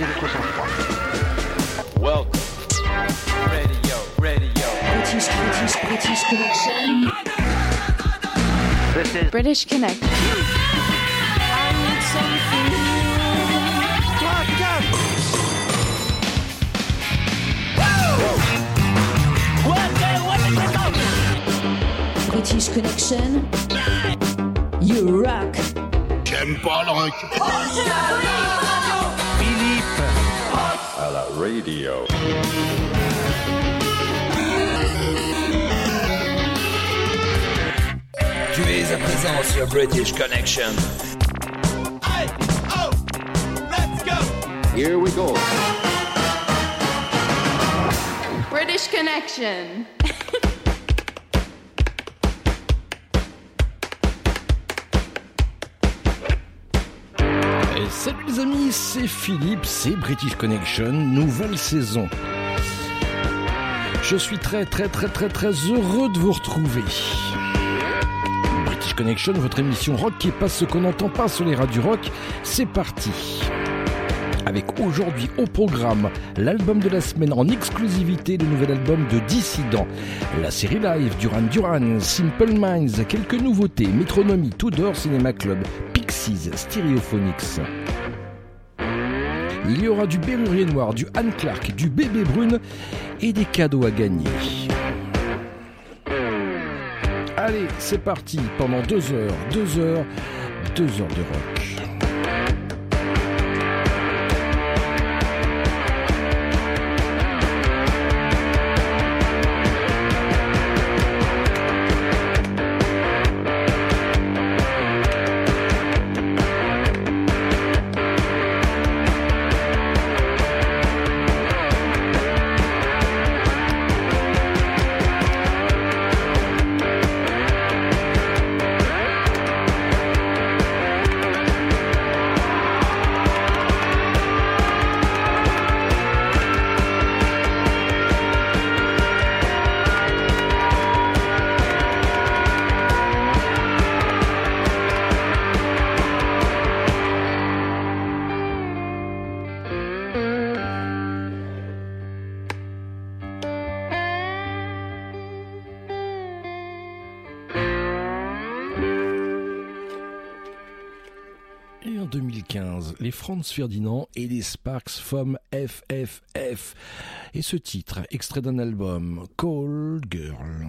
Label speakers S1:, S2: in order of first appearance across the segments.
S1: Gardez votre sang-froid.
S2: Welcome. Radio, radio.
S3: British, British, British Connection.
S1: This is
S4: British Connect.
S3: British Connection. You rock.
S5: J'aime pas le rock.
S1: Philippe.
S2: À la radio.
S6: Tu es à présent sur British Connection.
S2: Oh, Here we go.
S4: British Connection.
S7: c'est Philippe, c'est British Connection, nouvelle saison. Je suis très très très très très heureux de vous retrouver. British Connection, votre émission rock qui passe ce qu'on n'entend pas sur les radios rock, c'est parti. Avec aujourd'hui au programme l'album de la semaine en exclusivité, le nouvel album de Dissident, la série live Duran Duran, Simple Minds, quelques nouveautés, Métronomie, Tudor Cinema Club, Pixies, Stereophonics. Il y aura du Bérurier Noir, du Anne Clark, du Bébé Brune et des cadeaux à gagner. Allez, c'est parti pendant deux heures, deux heures, deux heures de rock. Franz Ferdinand et les Sparks forment FFF. Et ce titre, extrait d'un album, Call Girl.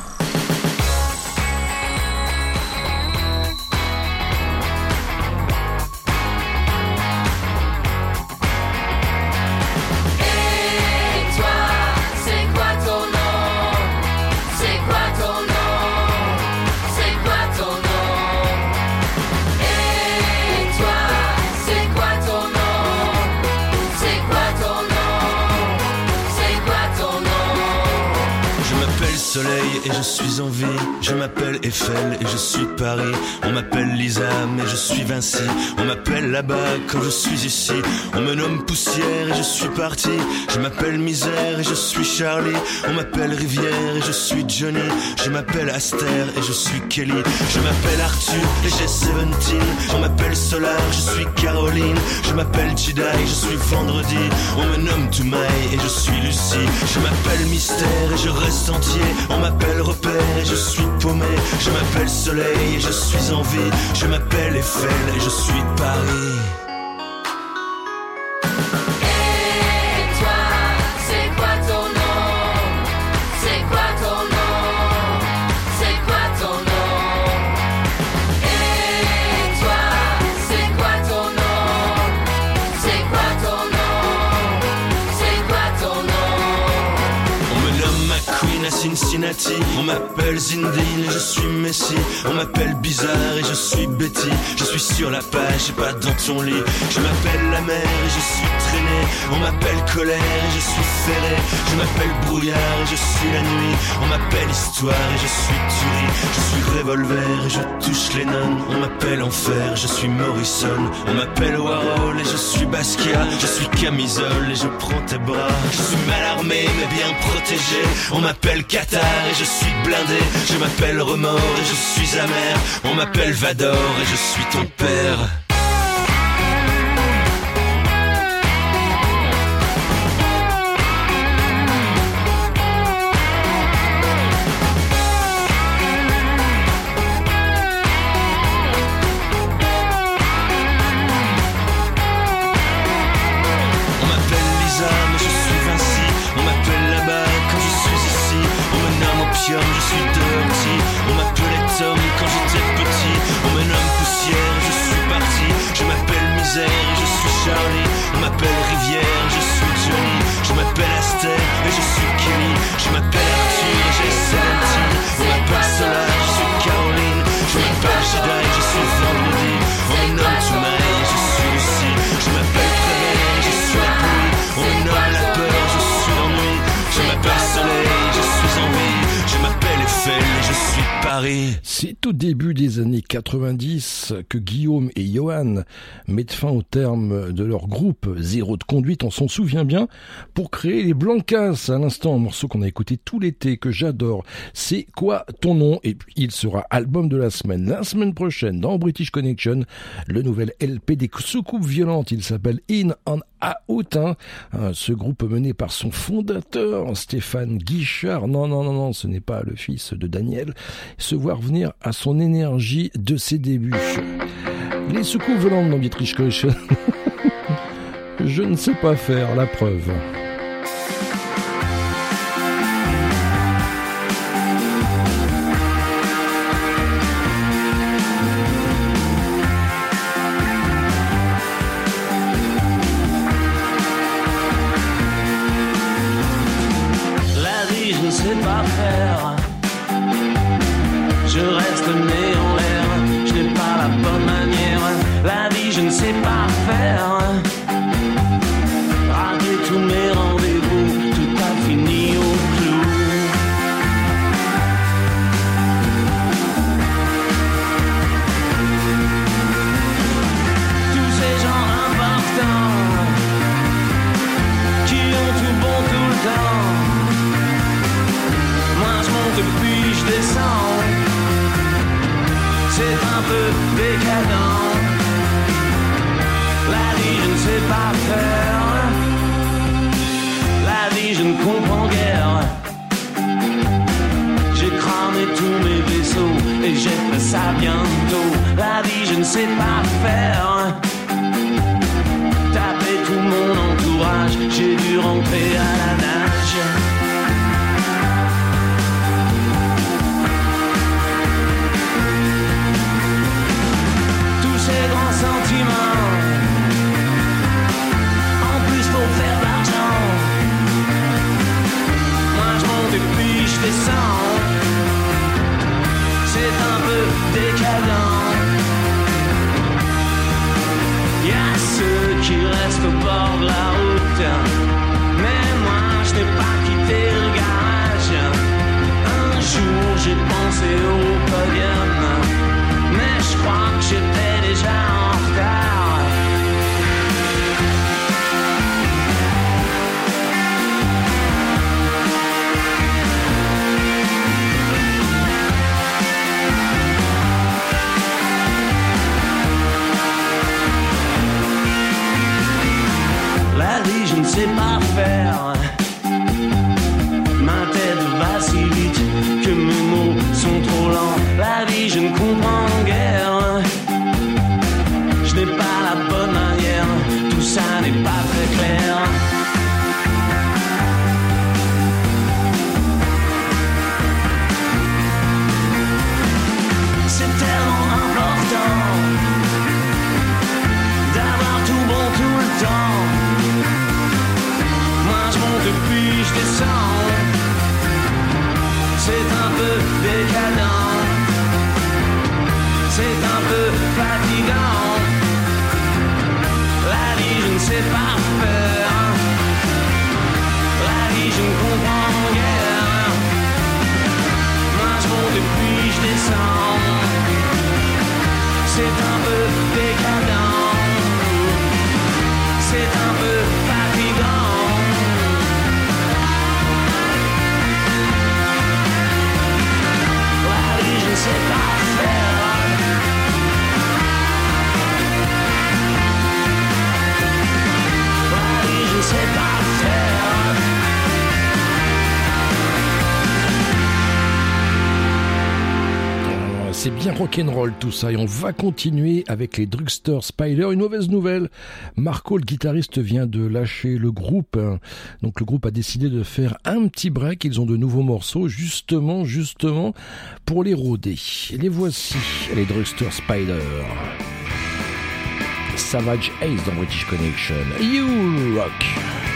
S8: On m'appelle Lisa mais je suis Vinci. Quand je suis ici. On me nomme Poussière et je suis parti. Je m'appelle Misère et je suis Charlie. On m'appelle Rivière et je suis Johnny. Je m'appelle Aster et je suis Kelly. Je m'appelle Arthur et j'ai 17. On m'appelle Solar, je suis Caroline. Je m'appelle Jedi, je suis Vendredi. On me nomme Toumaï et je suis Lucie. Je m'appelle Mystère et je reste entier. On m'appelle Repère et je suis paumé. Je m'appelle Soleil et je suis en vie. Je m'appelle Eiffel et je suis On m'appelle Zindine et je suis Messi. On m'appelle Bizarre et je suis Betty. Je suis sur la page et pas dans ton lit. Je m'appelle la mer et je suis traîné. On m'appelle Colère et je suis ferré. Je m'appelle Brouillard et je suis la nuit. On m'appelle Histoire et je suis Tuerie. Je suis Revolver et je touche les nonnes. On m'appelle Enfer, je suis Morrison. On m'appelle Warhol et je suis Basquiat. Je suis Camisole et je prends tes bras. Je suis mal armé mais bien protégé. On m'appelle Et je suis blindé. Je m'appelle Remords et je suis amer. On m'appelle Vador et je suis ton père.
S9: C'est au début des années 90 que Guillaume et Johan mettent fin au terme de leur groupe Zéro de conduite, on s'en souvient bien, pour créer les Blancas. À l'instant, un morceau qu'on a écouté tout l'été, que j'adore. C'est quoi ton nom? Et puis, il sera album de la semaine. La semaine prochaine, dans British Connection, le nouvel LP des soucoupes violentes. Il s'appelle In on Out. hein. Euh, Ce groupe mené par son fondateur, Stéphane Guichard. Non, non, non, non, ce n'est pas le fils de Daniel. Se voir venir à son énergie de ses débuts. Les soucoupes volantes dans Dietrich Koch. Je ne sais pas faire la preuve.
S10: La vie, le nez en l'air, je n'ai pas la bonne manière. La vie, je ne sais pas faire. décadent. La vie, je ne sais pas faire. La vie, je ne
S11: comprends guère. J'ai cramé tous mes vaisseaux et j'ai ça bientôt. La vie, je ne sais pas faire. Taper tout mon entourage, j'ai dû rentrer à la C'est un peu décadent. Y a ceux qui restent au bord de la route. Mais moi je n'ai pas quitté le garage. Un jour j'ai pensé au podium. Mais je crois que j'étais déjà en sais pas faire. Ma tête va si vite que mes mots sont trop lents. La vie, je ne comprends guère. Je n'ai pas la bonne manière. Tout ça n'est pas très clair. Peu décadent. C'est un peu fatigant. La vie, je ne sais pas faire. La vie, je ne comprends guère. Moi je je descends. C'est un peu décadent. C'est un La
S9: C'est bien rock'n'roll tout ça et on va continuer avec les Drugstore Spider. Une mauvaise nouvelle, Marco le guitariste vient de lâcher le groupe. Donc le groupe a décidé de faire un petit break. Ils ont de nouveaux morceaux justement, justement pour les rôder. Les voici, les Drugstore Spider. Savage Ace dans British Connection. You Rock.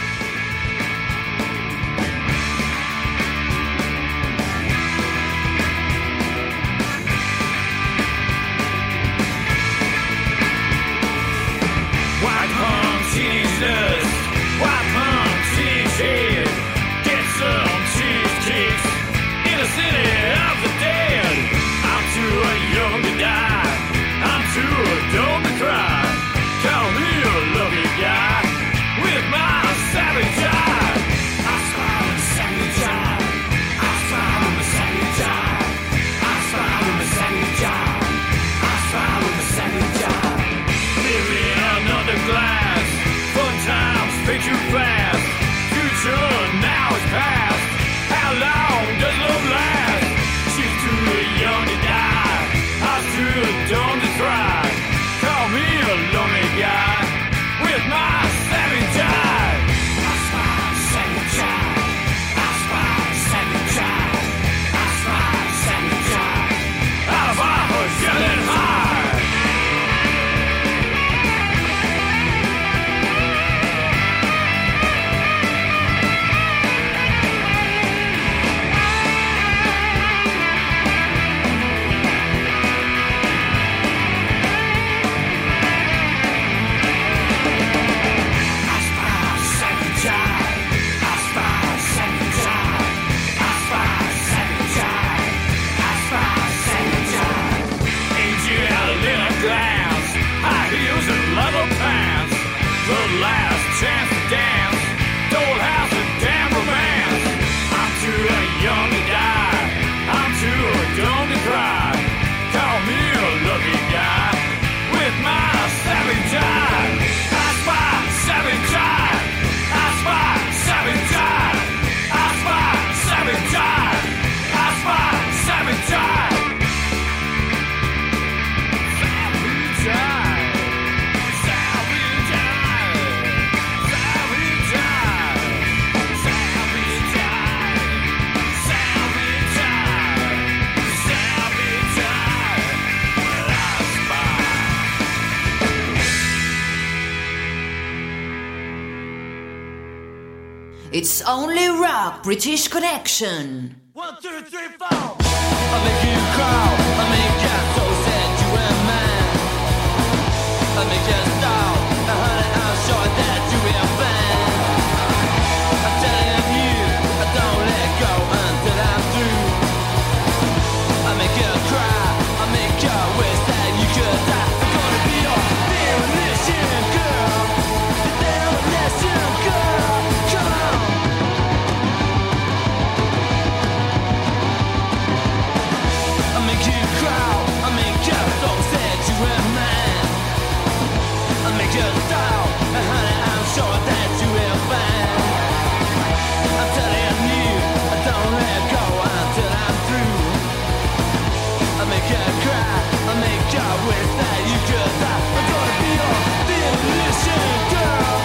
S3: British Connection.
S11: Wish that you could die. I'm gonna be your demolition girl,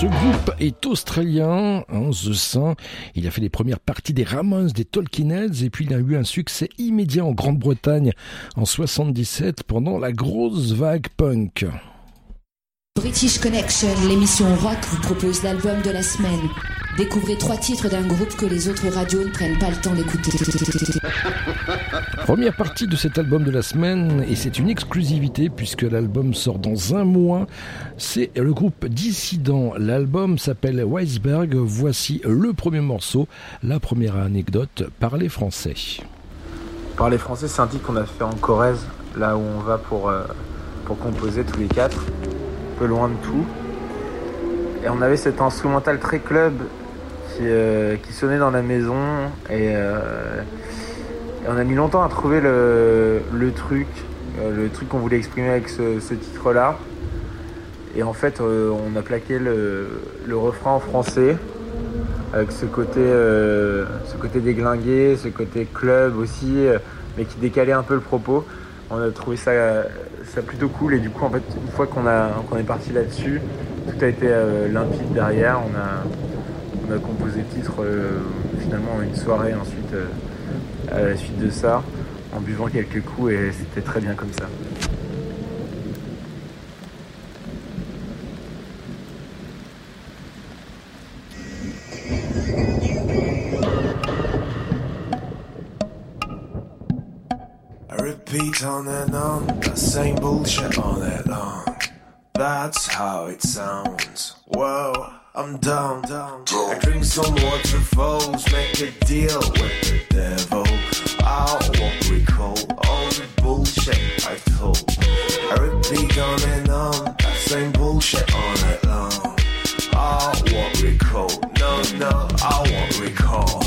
S9: Ce groupe est australien, hein, The Saint. Il a fait les premières parties des Ramones, des Talking Heads, et puis il a eu un succès immédiat en Grande-Bretagne en 77 pendant la grosse vague punk.
S3: British Connection, l'émission rock vous propose l'album de la semaine. Découvrez trois titres d'un groupe que les autres radios ne prennent pas le temps d'écouter.
S9: Première partie de cet album de la semaine, et c'est une exclusivité puisque l'album sort dans un mois. C'est le groupe Dissident. L'album s'appelle Weisberg. Voici le premier morceau, la première anecdote, parler français.
S12: Parler français, c'est un titre qu'on a fait en Corrèze, là où on va pour, euh, pour composer tous les quatre, un peu loin de tout. Et on avait cet instrumental très club qui, euh, sonnait dans la maison. Et, euh, on a mis longtemps à trouver le, truc, euh, le truc qu'on voulait exprimer avec ce, titre-là. Et en fait, euh, on a plaqué le, refrain en français avec ce côté, euh, ce côté déglingué, ce côté club aussi, mais qui décalait un peu le propos. On a trouvé ça, plutôt cool et du coup, en fait, une fois qu'on est parti là-dessus, tout a été limpide derrière. On a, composé le titre finalement en une soirée ensuite à la suite de ça, en buvant quelques coups et c'était très bien comme ça.
S13: Repeat on and on, the same bullshit all night long. That's how it sounds. Whoa, I'm down, down. I drink some water waterfalls, make a deal with the devil. I won't recall all the bullshit I told. I repeat on and on, that same bullshit all night long. I won't recall, no, no, I won't recall.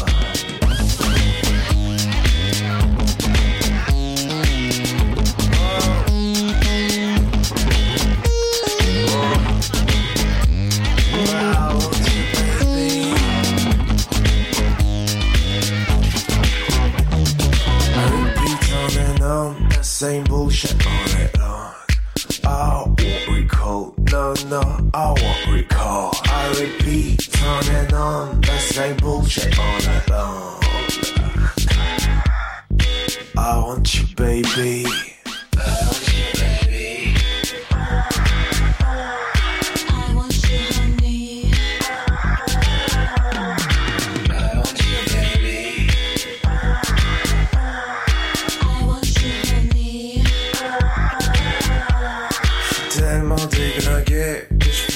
S13: Same bullshit all night long. I won't recall, no, no, I won't recall. I repeat on and on, the same bullshit all night long. I want you, baby.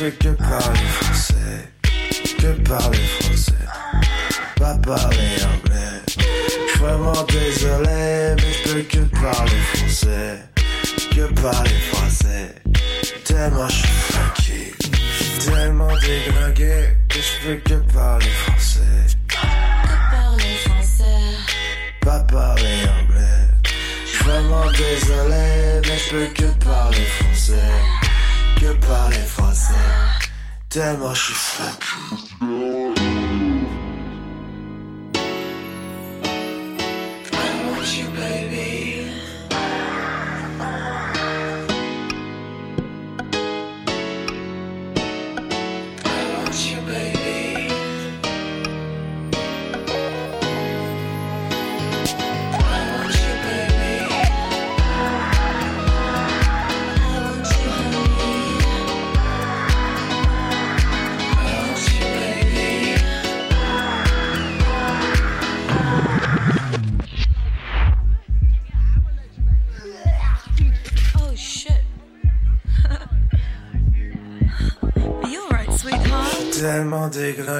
S13: Fais que parler français. Que parler français. parler anglais. Vraiment désolé, mais je peux que parler français. Que parler français. Tellement je suis. J'suis tellement déglingué que je peux que parler français.
S14: Parler français.
S13: Pas parler anglais. Vraiment désolé, mais je peux que parler français. Que parler français. Tellement je suis funky.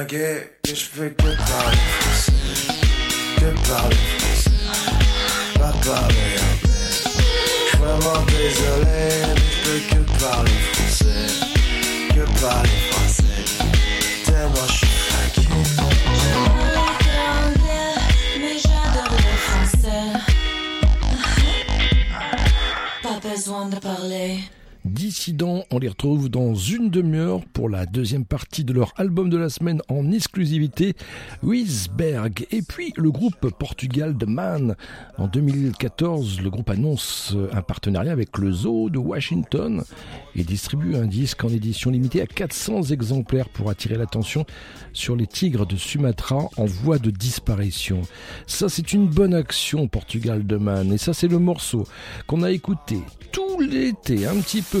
S13: Déglingué que je peux que parler français. Que parler français. Pas parler anglais. Vraiment désolé, mais je peux que parler français. Que parler français. Tellement je suis
S14: anglais, mais j'adore le français. Pas besoin de parler.
S15: Dissidents, on les retrouve dans une demi-heure pour la deuxième partie de leur album de la semaine en exclusivité, Wisberg. Et puis le groupe Portugal de Man. En 2014, le groupe annonce un partenariat avec le Zoo de Washington et distribue un disque en édition limitée à 400 exemplaires pour attirer l'attention sur les tigres de Sumatra en voie de disparition. Ça, c'est une bonne action, Portugal de Man. Et ça, c'est le morceau qu'on a écouté tout l'été, un petit peu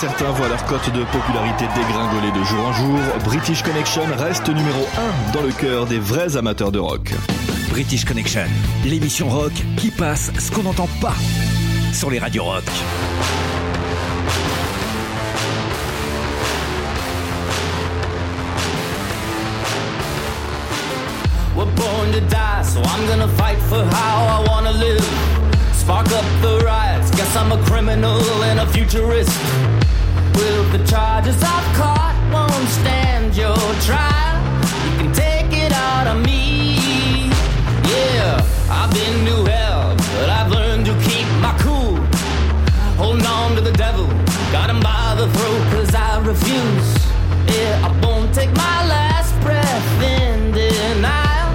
S16: certains voient leur cote de popularité dégringoler de jour en jour, British Connection reste numéro 1 dans le cœur des vrais amateurs de rock.
S17: British Connection, l'émission rock qui passe ce qu'on n'entend pas sur les radios rock.
S11: We're born to die, so I'm gonna fight for how I wanna live. Spark up the riots, guess I'm a criminal and a futurist. Will the charges I've caught won't stand your trial? You can take it out of me. Yeah, I've been to hell, but I've learned to keep my cool. Holding on to the devil, got him by the throat, cause I refuse. Yeah, I won't take my last breath in denial.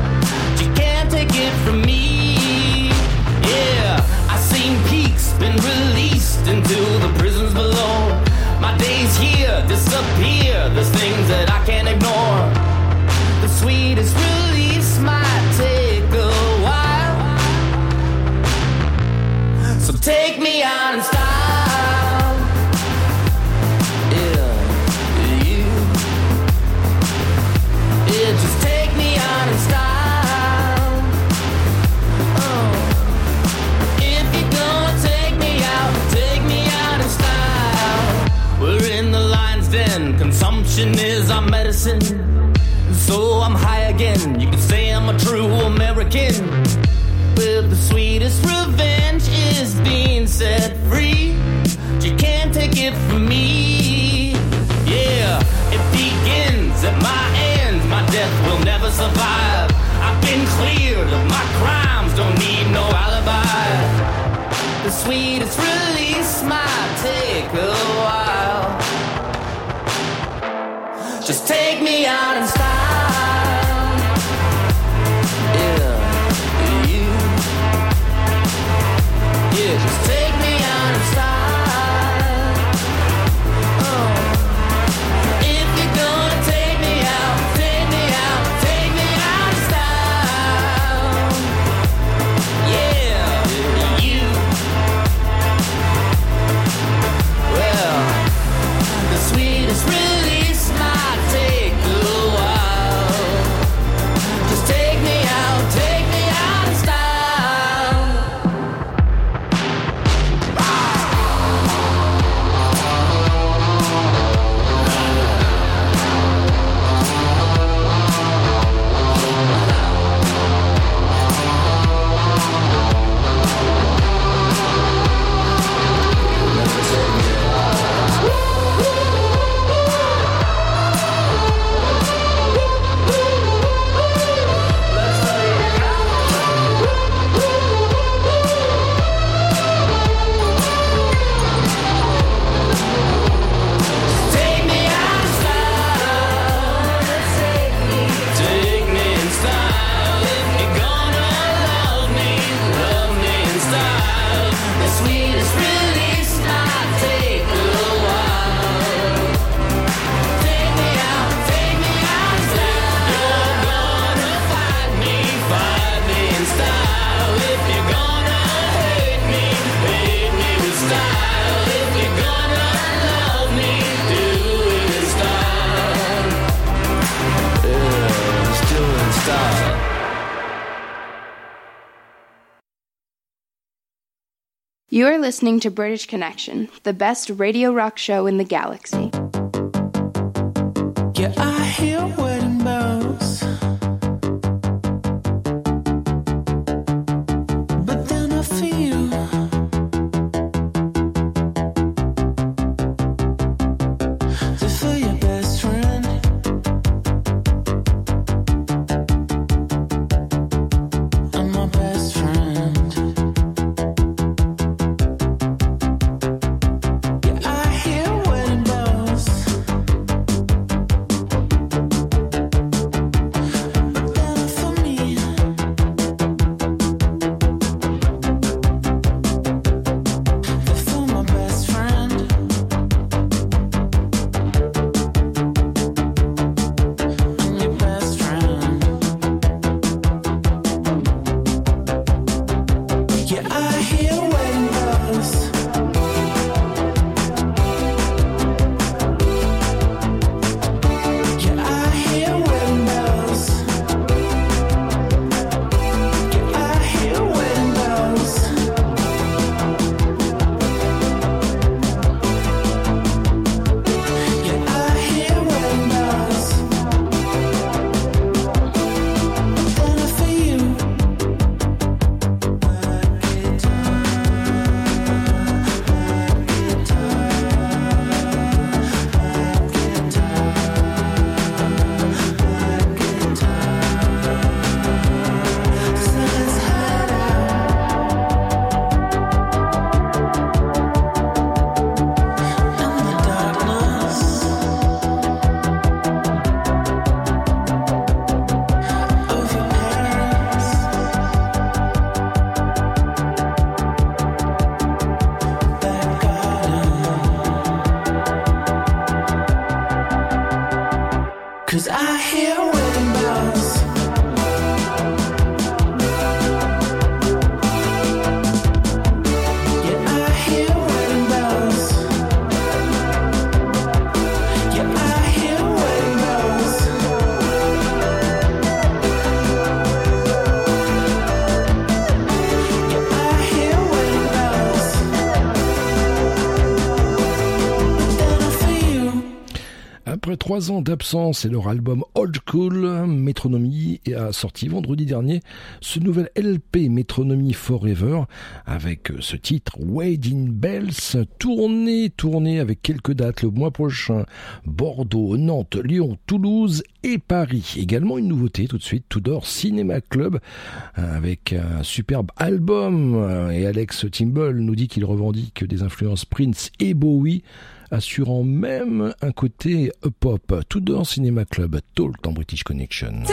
S11: You can't take it from me. Yeah, I've seen peaks been released into the prisons below. My days here disappear. There's things that I can't ignore. The sweetest release might take a while. So take me out in style. Consumption is our medicine. So I'm high again. You can say I'm a true American. With the sweetest revenge is being set free. You can't take it from me. Yeah, it begins at my end. My death will never survive. I've been cleared of my crimes, don't need no alibi. The sweetest release might take a while. Just take me out in style. Yeah, you. Yeah, just You
S18: are listening to British Connection, the best radio rock show in the galaxy.
S10: Yeah,
S19: trois ans d'absence et leur album Old Cool, Métronomie, a sorti vendredi dernier ce nouvel LP Métronomie Forever avec ce titre Wedding Bells, tourné, tourné avec quelques dates le mois prochain, Bordeaux, Nantes, Lyon, Toulouse et Paris. Également une nouveauté tout de suite, Tudor Cinéma Club avec un superbe album et Alex Timble nous dit qu'il revendique des influences Prince et Bowie assurant même un côté pop. Tudor Cinéma Club, Talk en British Connection.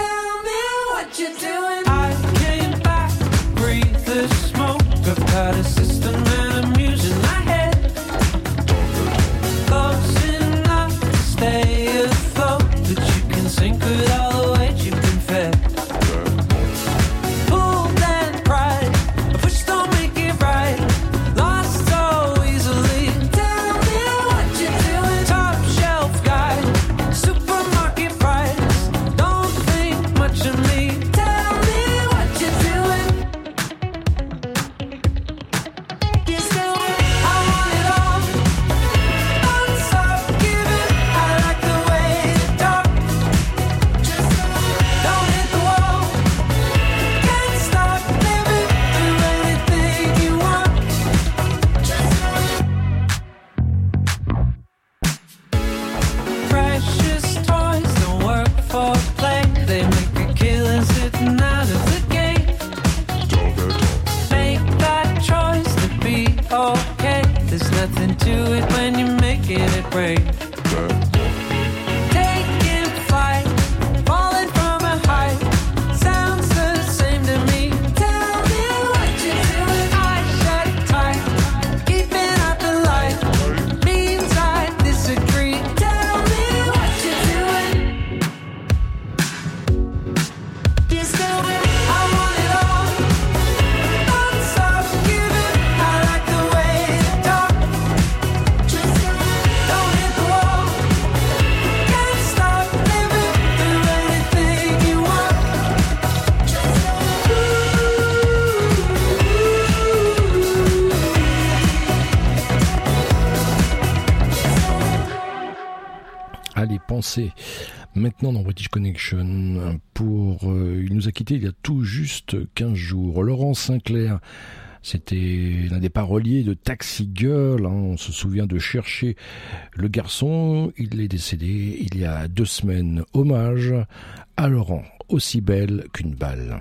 S20: what you're doing. I came back, breathe the smoke.
S19: Connection pour euh, il nous a quitté il y a tout juste 15 jours. Laurent Sinclair c'était l'un des paroliers de Taxi Girl. hein. On se souvient de chercher le garçon. Il est décédé il y a deux semaines. Hommage à Laurent, aussi belle qu'une balle.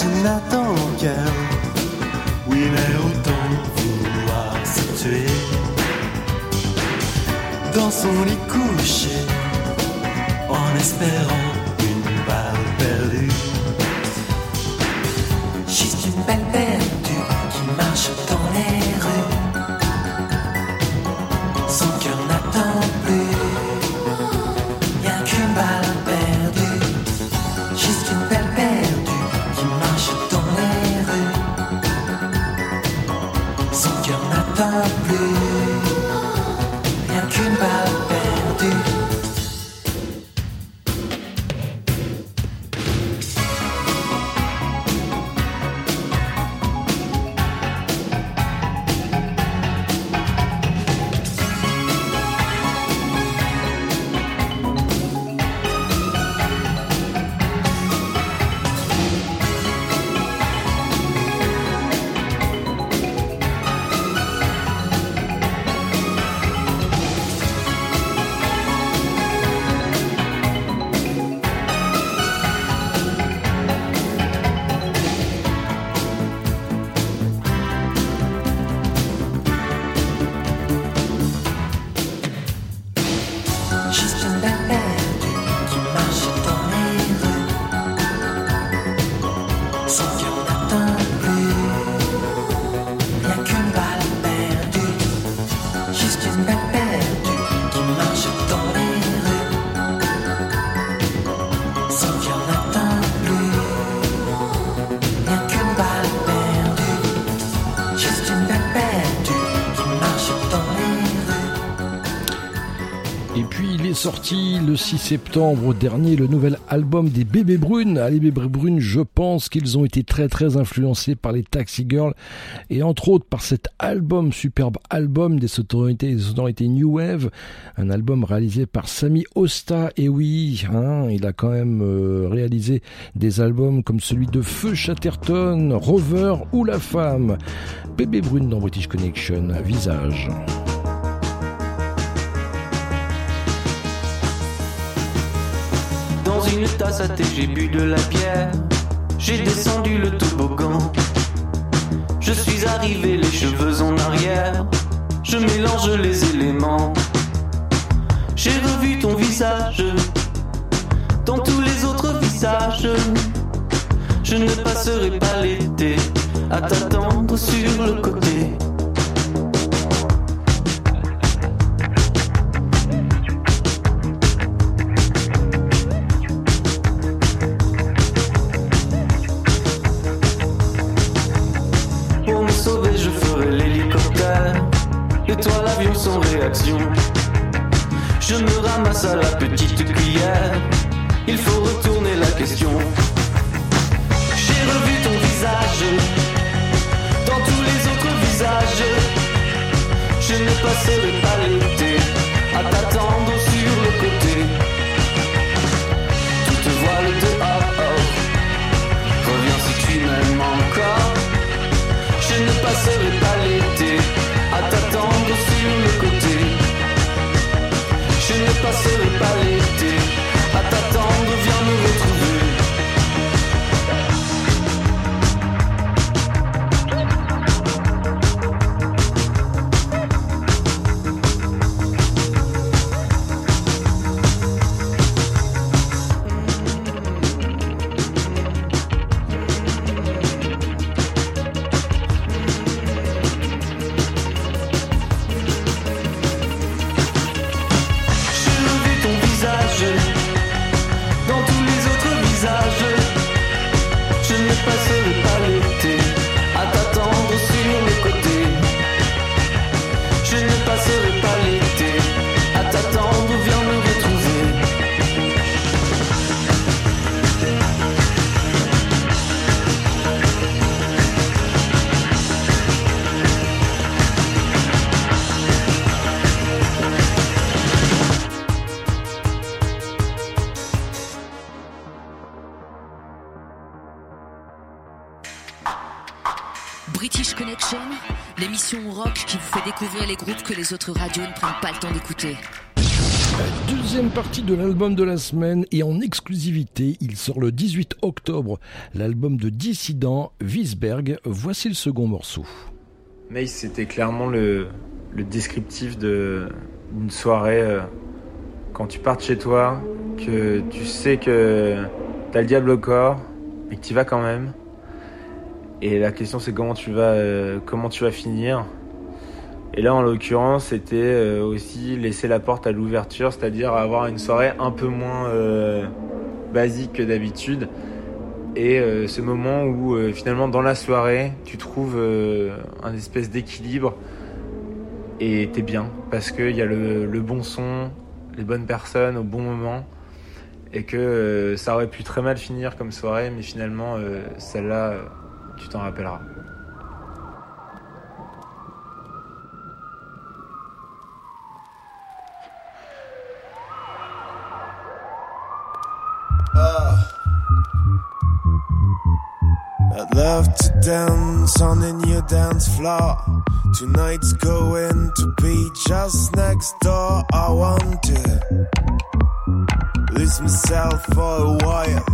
S20: Je n'attends qu'elle, oui mais autant vouloir se tuer. Dans son lit couché en espérant
S9: sorti le 6 septembre dernier le nouvel album des Bébés Brunes. Ah, les Bébés Brunes, je pense qu'ils ont été très très influencés par les Taxi Girls et entre autres par cet album, superbe album des sonorités, des sonorités New Wave, un album réalisé par Sami Osta. Et oui, hein, il a quand même euh, réalisé des albums comme celui de Feu Chatterton, Rover ou La Femme. Bébé Brune dans British Connection, visage.
S21: Dans une tasse à thé, j'ai bu de la bière. J'ai descendu le toboggan. Je suis arrivé, les cheveux en arrière. Je mélange les éléments. J'ai revu ton visage. Dans tous les autres visages. Je ne passerai pas l'été à t'attendre sur le côté. Toi, l'avion sans réaction. Je me ramasse à la petite cuillère. Il faut retourner la question. J'ai revu ton visage. Dans tous les autres visages. Je ne passerai pas l'été à t'attendre sur le côté. Toutes voiles dehors. Reviens si tu m'aimes
S3: que les autres radios ne prennent pas le temps d'écouter.
S9: Deuxième partie de l'album de la semaine et en exclusivité, il sort le 18 octobre, l'album de Dissident, Wiesberg. Voici le second morceau.
S12: Mace, c'était clairement le, le descriptif de- d'une soirée euh, quand tu pars de chez toi, que tu sais que t'as le diable au corps, mais que tu vas quand même. Et la question c'est comment tu vas, euh, comment tu vas finir. Et là en l'occurrence c'était euh, aussi laisser la porte à l'ouverture, c'est-à-dire avoir une soirée un peu moins euh, basique que d'habitude. Et euh, ce moment où finalement dans la soirée tu trouves un espèce d'équilibre et t'es bien parce qu'il y a le, bon son, les bonnes personnes au bon moment et que ça aurait pu très mal finir comme soirée mais finalement celle-là tu t'en rappelleras. Uh.
S13: I'd love to dance on the new dance floor. Tonight's going to be just next door. I want to lose myself for a while.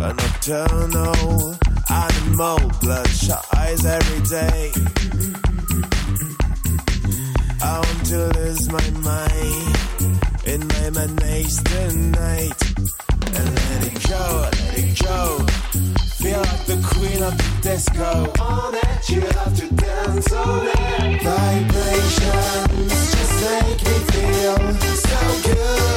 S13: A nocturnal animal, bloodshot eyes every day. I want to lose my mind in my days the night. And let it go, let it go. Feel like the queen of the disco. All that you have to dance on it. Vibrations just make me feel so good.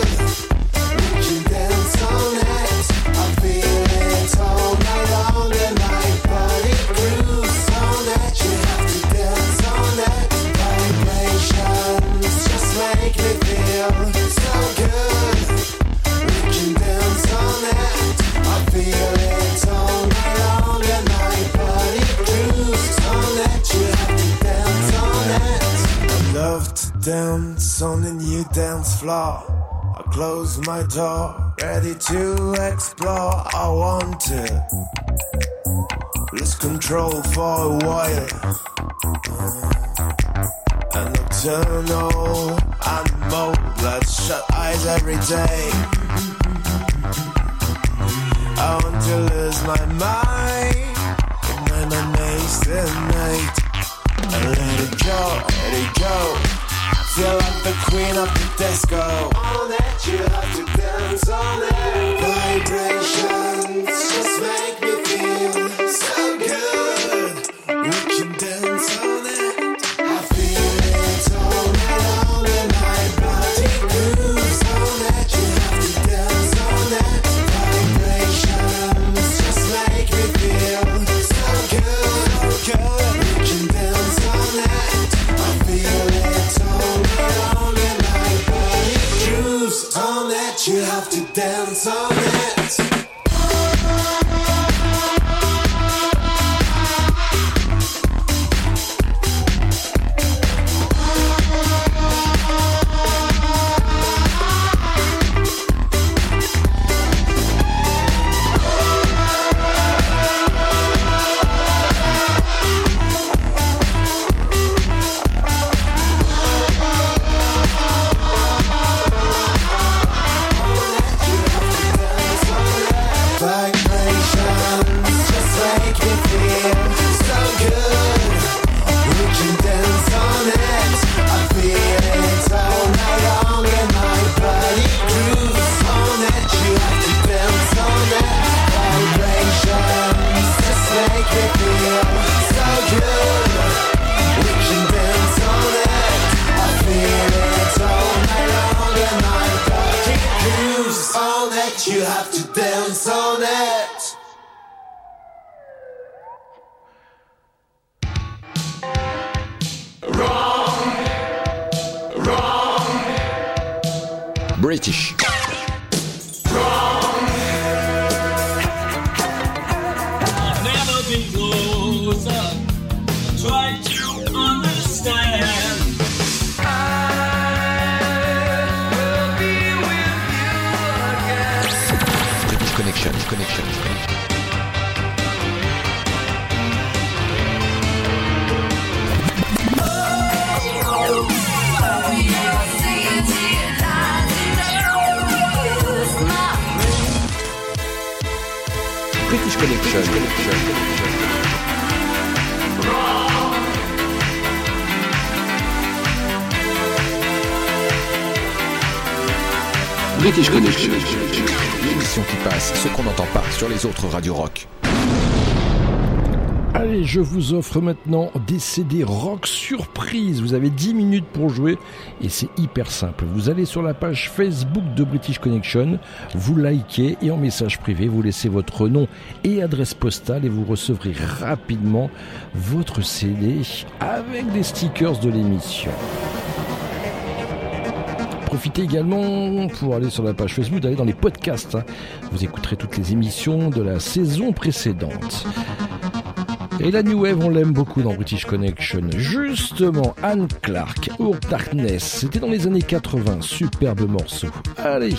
S13: Dance on the new dance floor. I close my door, ready to explore. I want to lose control for a while. A nocturnal animal, bloodshot eyes every day. I want to lose my mind in an amazing night. And let it go, let it go. Feel like the queen of the disco. On it, you have to dance on it. Vibrations just make
S17: radios rock.
S9: Allez, je vous offre maintenant des CD rock surprise. Vous avez 10 minutes pour jouer et c'est hyper simple. Vous allez sur la page Facebook de British Connection, vous likez et en message privé, vous laissez votre nom et adresse postale et vous recevrez rapidement votre CD avec des stickers de l'émission. Profitez également pour aller sur la page Facebook, d'aller dans les podcasts. hein. Vous écouterez toutes les émissions de la saison précédente. Et la New Wave, on l'aime beaucoup dans British Connection. Justement, Anne Clark, Our Darkness, c'était dans les années 80, superbe morceau. Allez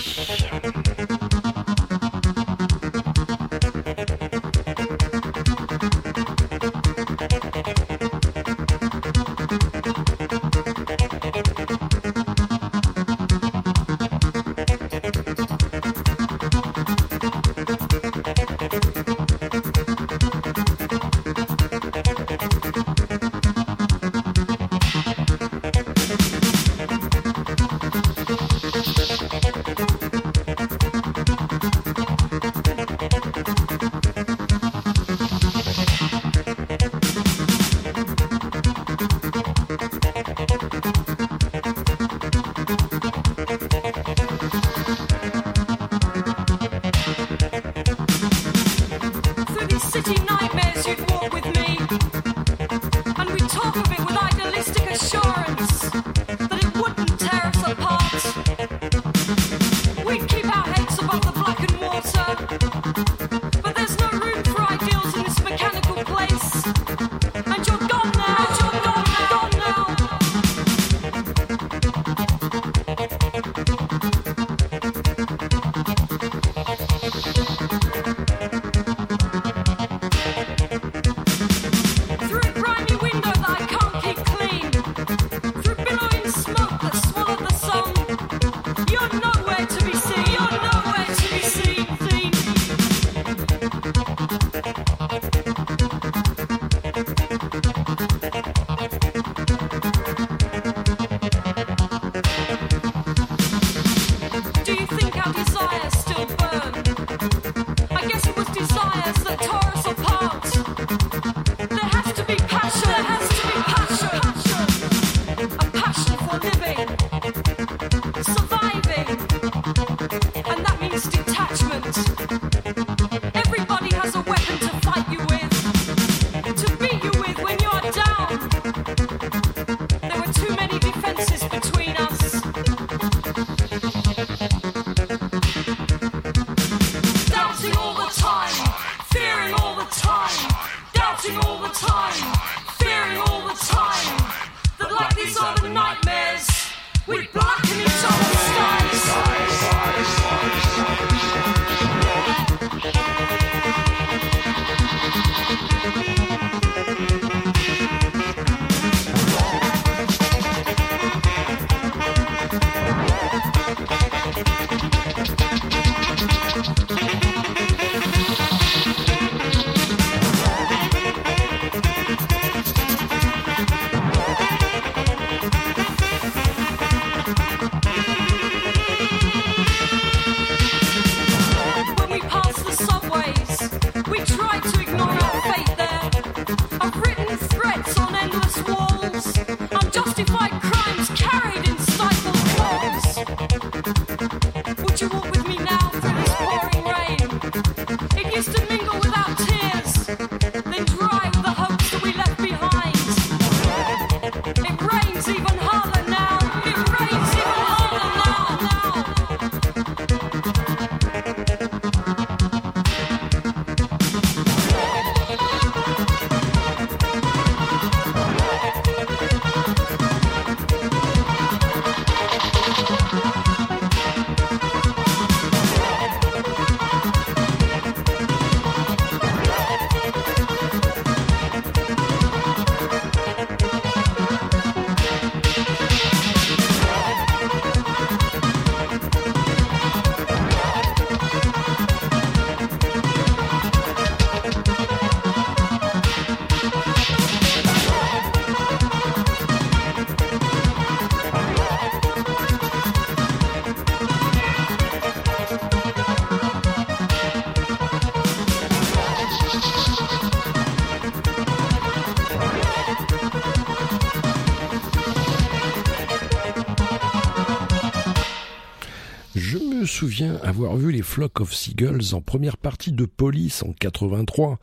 S9: Je souviens avoir vu les Flock of Seagulls en première partie de Police en 83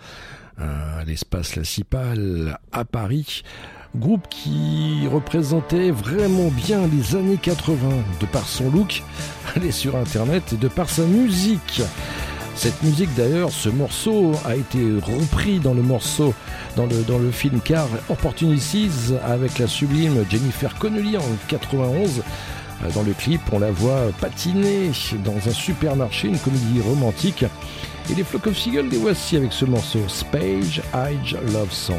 S9: à l'espace La Cipale à Paris groupe qui représentait vraiment bien les années 80 de par son look, allez sur internet et de par sa musique. Cette musique d'ailleurs, ce morceau a été repris dans le morceau, dans le, dans le film Car Opportunities avec la sublime Jennifer Connelly en 91 euh, dans le clip, on la voit patiner dans un supermarché, une comédie romantique. Et les Flock of Seagulls des voici avec ce morceau Spage Age Love Song.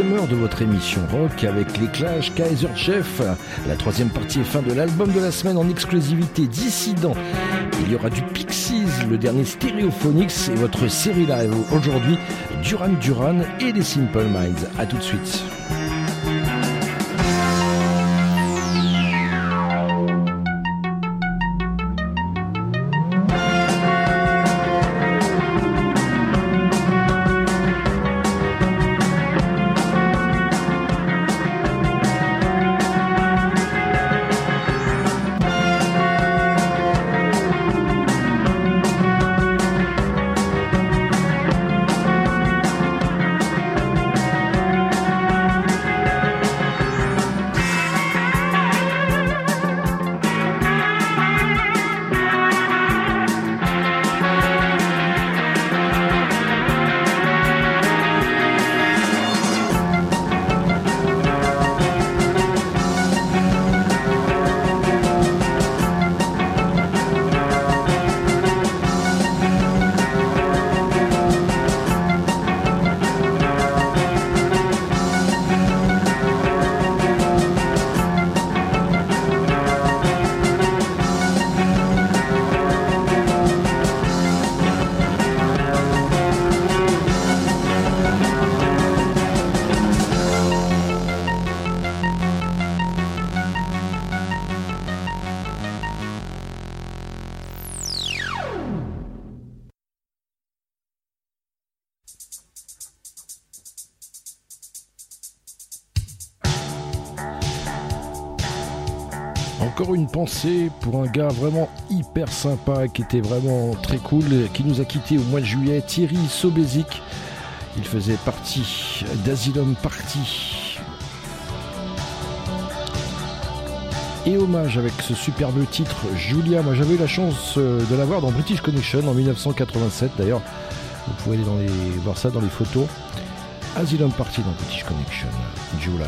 S9: Heure de votre émission rock avec les Clash Kaiser Chef. La troisième partie est fin de l'album de la semaine en exclusivité Dissident. Il y aura du Pixies, le dernier Stereophonics et votre série live aujourd'hui Duran Duran et les Simple Minds. A tout de suite. Une pensée pour un gars vraiment hyper sympa, qui était vraiment très cool, qui nous a quitté au mois de juillet, Thierry Sobezic. Il faisait partie d'Asylum Party. Et hommage avec ce superbe titre, Julia. Moi j'avais eu la chance euh, de l'avoir dans British Connection en 1987 d'ailleurs. Vous pouvez aller dans les, voir ça dans les photos. Asylum Party dans British Connection,
S13: Julia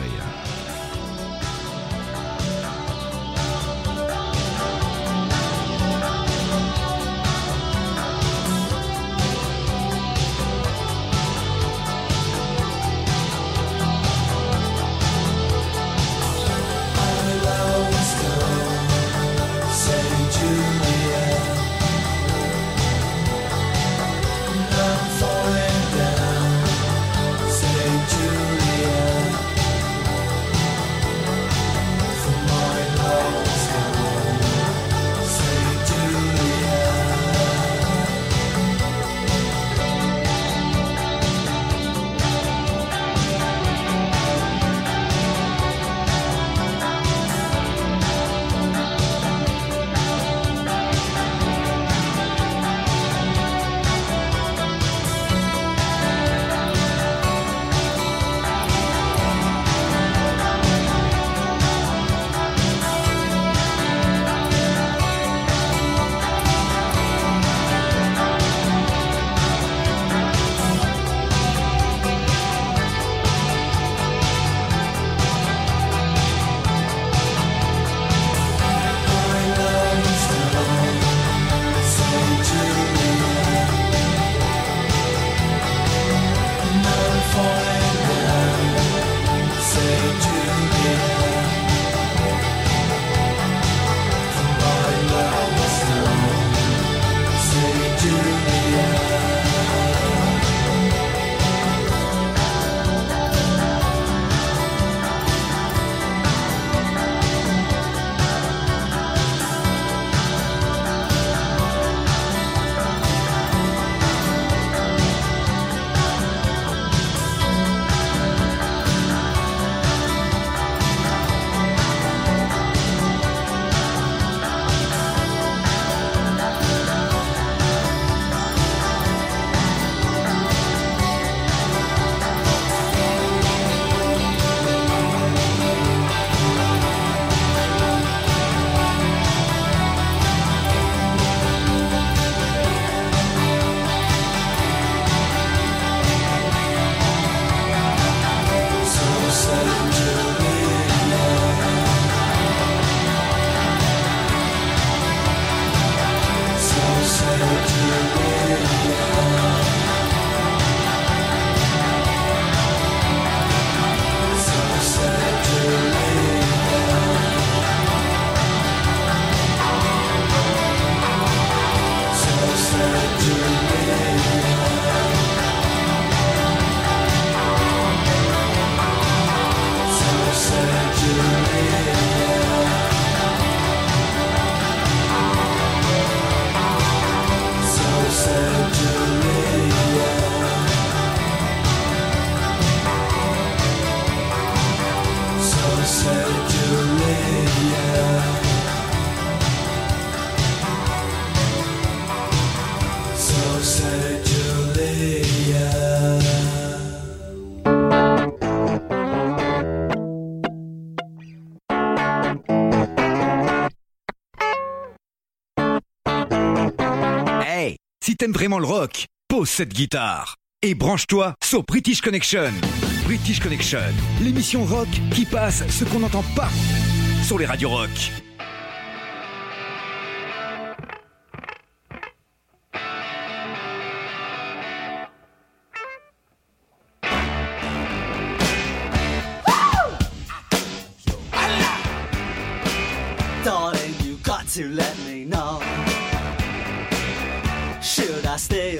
S17: Si t'aimes vraiment le rock, pose cette guitare et branche-toi sur British Connection. British Connection, l'émission rock qui passe ce qu'on n'entend pas sur les radios rock.
S10: Darling, you got to let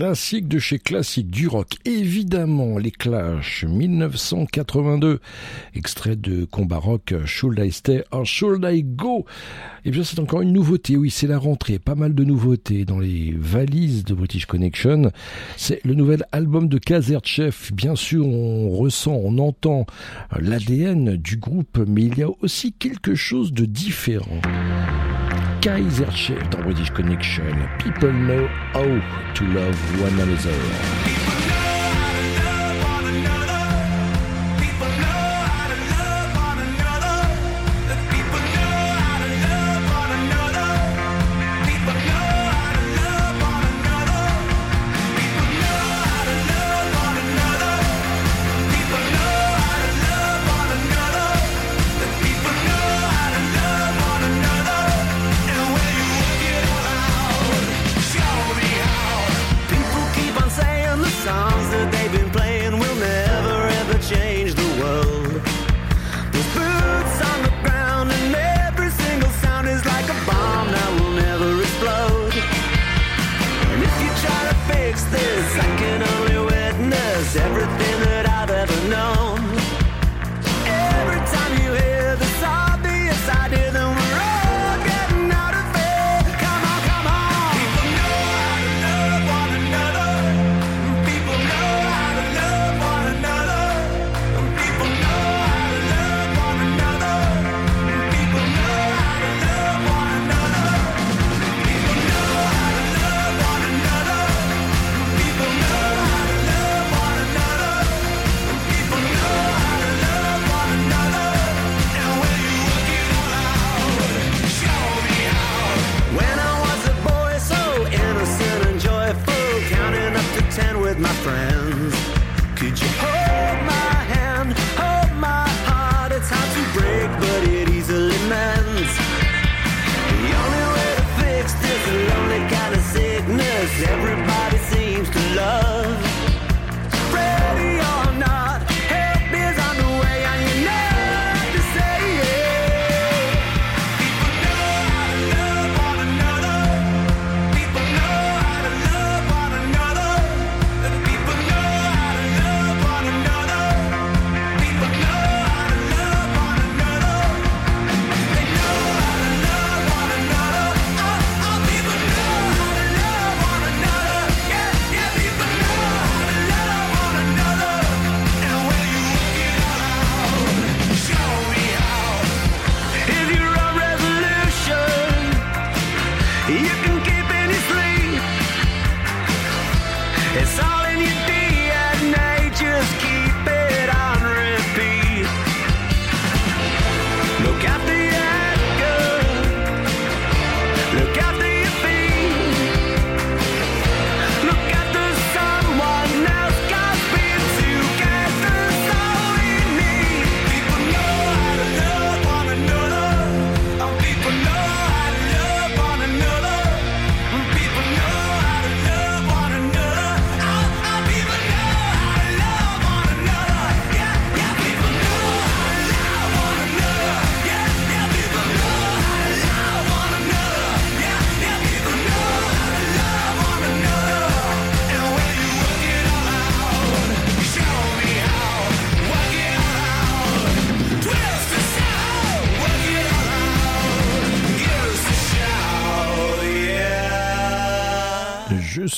S9: Classique de chez classique du rock, évidemment les Clash 1982, extrait de combat rock Should I Stay or Should I Go? Et bien c'est encore une nouveauté, oui c'est la rentrée, pas mal de nouveautés dans les valises de British Connection. C'est le nouvel album de Kazertchev, bien sûr on ressent, on entend l'ADN du groupe, mais il y a aussi quelque chose de différent. Kaiser Chief dans British Connection. People know how to love one another.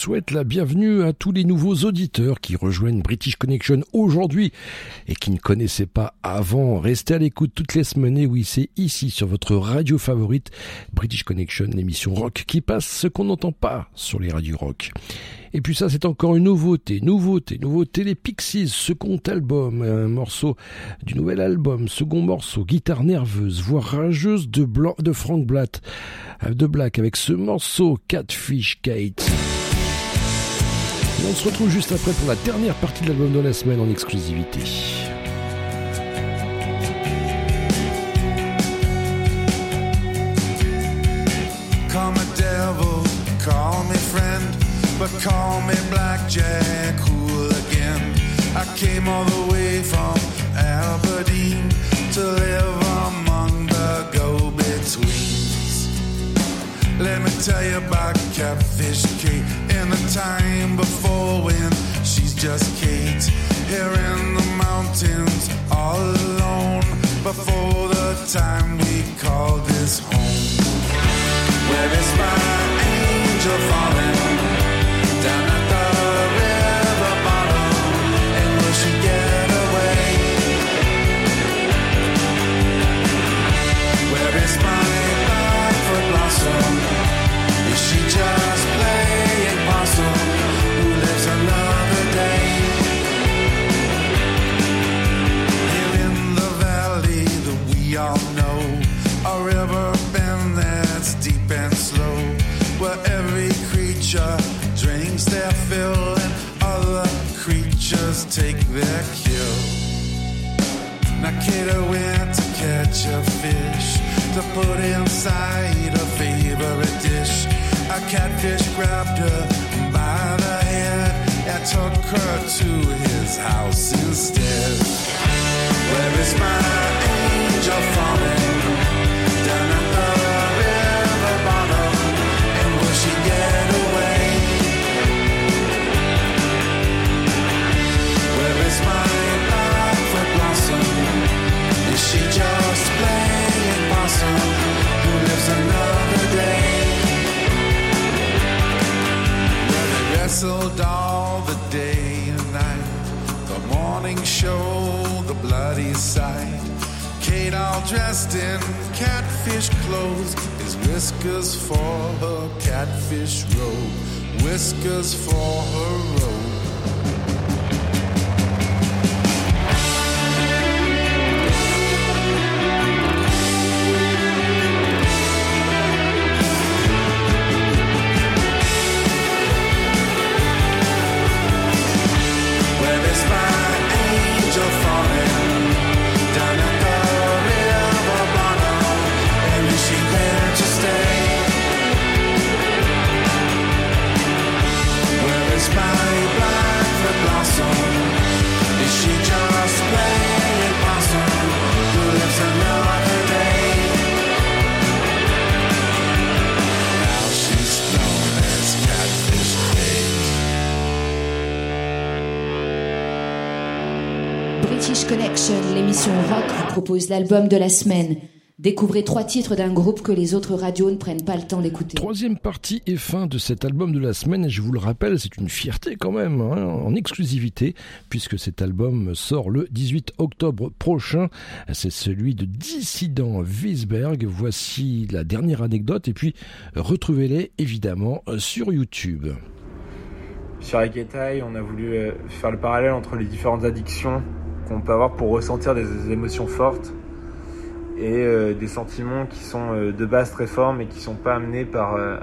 S9: Souhaite la bienvenue à tous les nouveaux auditeurs qui rejoignent British Connection aujourd'hui et qui ne connaissaient pas avant. Restez à l'écoute toutes les semaines et oui, c'est ici sur votre radio favorite British Connection, l'émission rock qui passe ce qu'on n'entend pas sur les radios rock. Et puis ça, c'est encore une nouveauté, nouveauté, nouveauté, les Pixies, second album, un morceau du nouvel album, second morceau, guitare nerveuse, voix rageuse de, de Frank Blatt, euh, de Black, avec ce morceau Catfish Kate. Et on se retrouve juste après pour la dernière partie de l'album de la semaine en exclusivité.
S22: Call me devil, call me friend, but call me blackjack hooligan. I came all the way from Aberdeen to live among the go-betweens. Let me tell you about Catfish in the time before when she's just Kate. Here in the mountains, all alone, before the time we call this home. Where is my angel falling? Take their kill. Now Kata went to catch a fish to put inside a favorite dish. A catfish grabbed her by the head and took her to his house instead. Where is my angel falling? Wrestled all the day and night. The morning show, the bloody sight. Kate all dressed in catfish clothes. His whiskers for her catfish robe. Whiskers for her robe.
S3: Connection, l'émission rock vous propose l'album de la semaine. Découvrez trois titres d'un groupe que les autres radios ne prennent pas le temps d'écouter.
S9: Troisième partie et fin de cet album de la semaine, et je vous le rappelle, c'est une fierté quand même, hein, en exclusivité, puisque cet album sort le 18 octobre prochain. C'est celui de Dissident Wiesberg. Voici la dernière anecdote, et puis retrouvez-les évidemment sur YouTube.
S13: Sur Aketai, on a voulu euh, faire le parallèle entre les différentes addictions qu'on peut avoir pour ressentir des émotions fortes et euh, des sentiments qui sont euh, de base très forts mais qui sont pas amenés par, euh,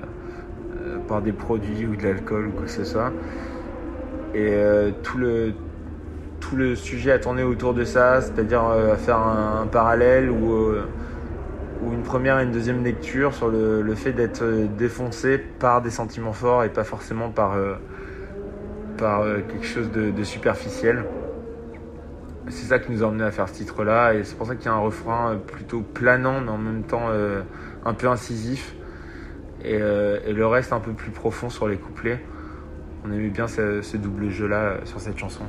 S13: par des produits ou de l'alcool ou quoi que ce soit. Et tout, le, tout le sujet a tourné autour de ça, c'est-à-dire à faire un, parallèle ou, ou une première et une deuxième lecture sur le, fait d'être défoncé par des sentiments forts et pas forcément par, par quelque chose de superficiel. C'est ça qui nous a emmené à faire ce titre-là, et c'est pour ça qu'il y a un refrain euh, plutôt planant, mais en même temps euh, un peu incisif, et, euh, et le reste un peu plus profond sur les couplets. On aimait bien ce, double jeu-là sur cette chanson.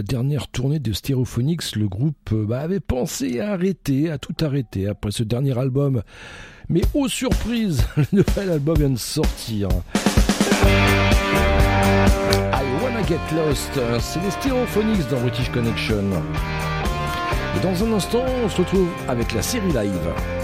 S9: la dernière tournée de Stereophonics, le groupe euh, bah, avait pensé à arrêter, à tout arrêter après ce dernier album. Mais oh surprise, le nouvel album vient de sortir.
S20: I Wanna Get Lost, c'est les Stereophonics dans British Connection. Et dans un instant, on se retrouve avec la série live.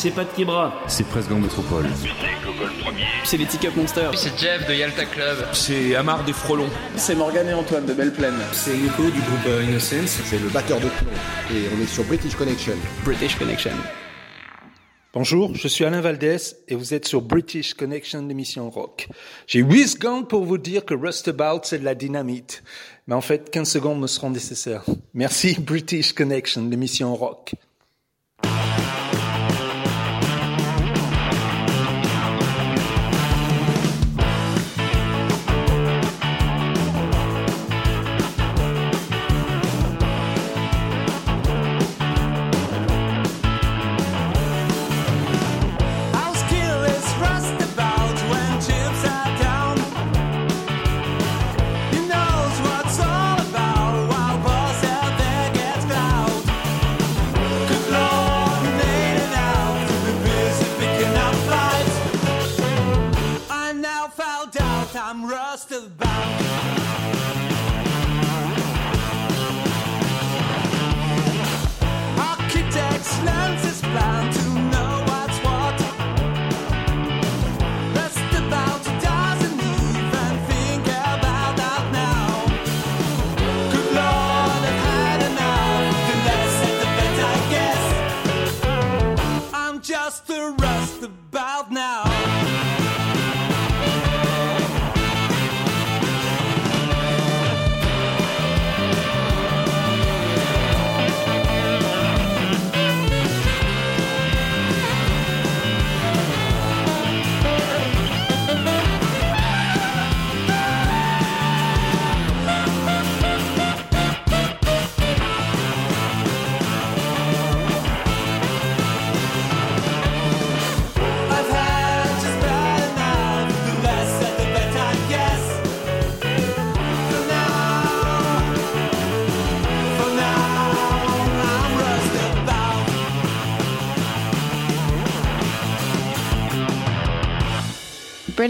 S23: c'est
S24: pas de Kibra.
S16: C'est presque en métropole.
S24: C'est les Tic Monster.
S25: C'est Jeff de Yalta Club.
S16: C'est Amar des Frelons.
S24: C'est Morgan et Antoine de Belle Plaine.
S26: C'est Nico du groupe euh, Innocence.
S27: C'est le batteur de plomb. Et on est sur British Connection.
S24: British Connection.
S11: Bonjour, je suis Alain Valdès et vous êtes sur British Connection, l'émission rock. J'ai 8 secondes pour vous dire que Rustabout, c'est de la dynamite. Mais en fait, 15 secondes me seront nécessaires. Merci British Connection, l'émission rock.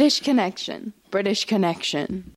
S18: British Connection. British Connection.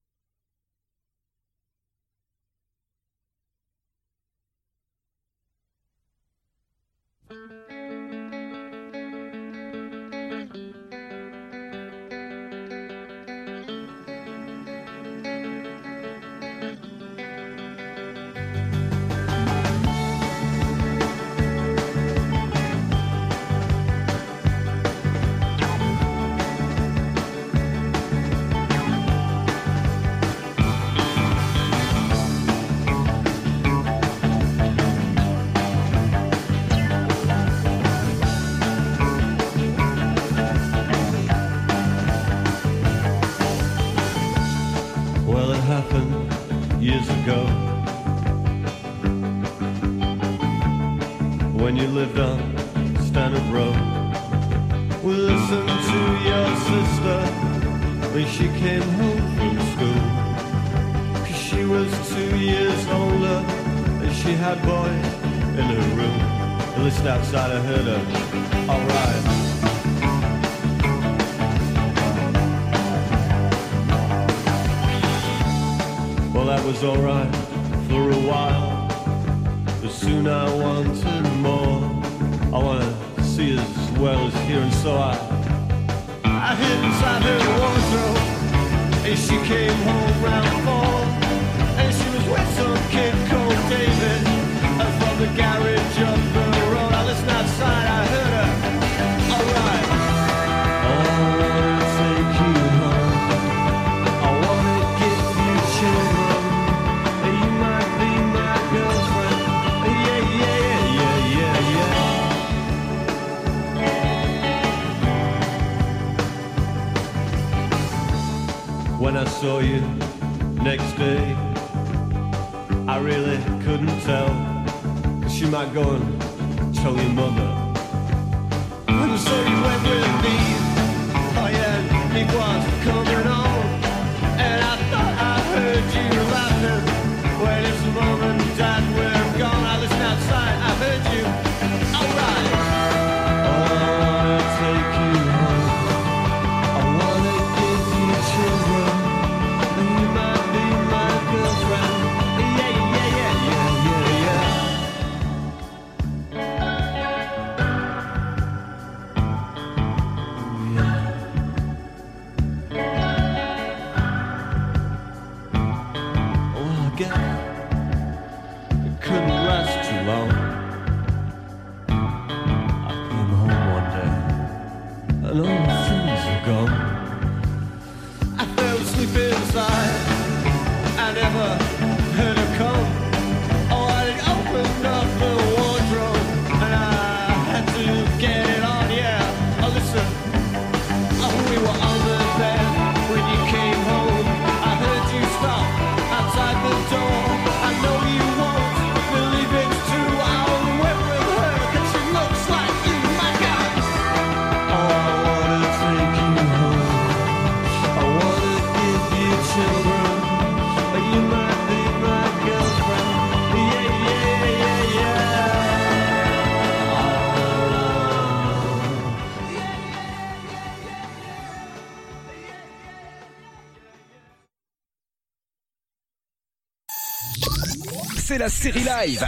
S17: la série live.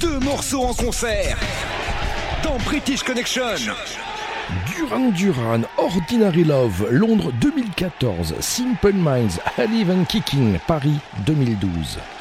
S17: Deux morceaux en concert. Dans British Connection.
S9: Duran Duran, Ordinary Love, Londres 2014, Simple Minds, Alive and Kicking, Paris 2012.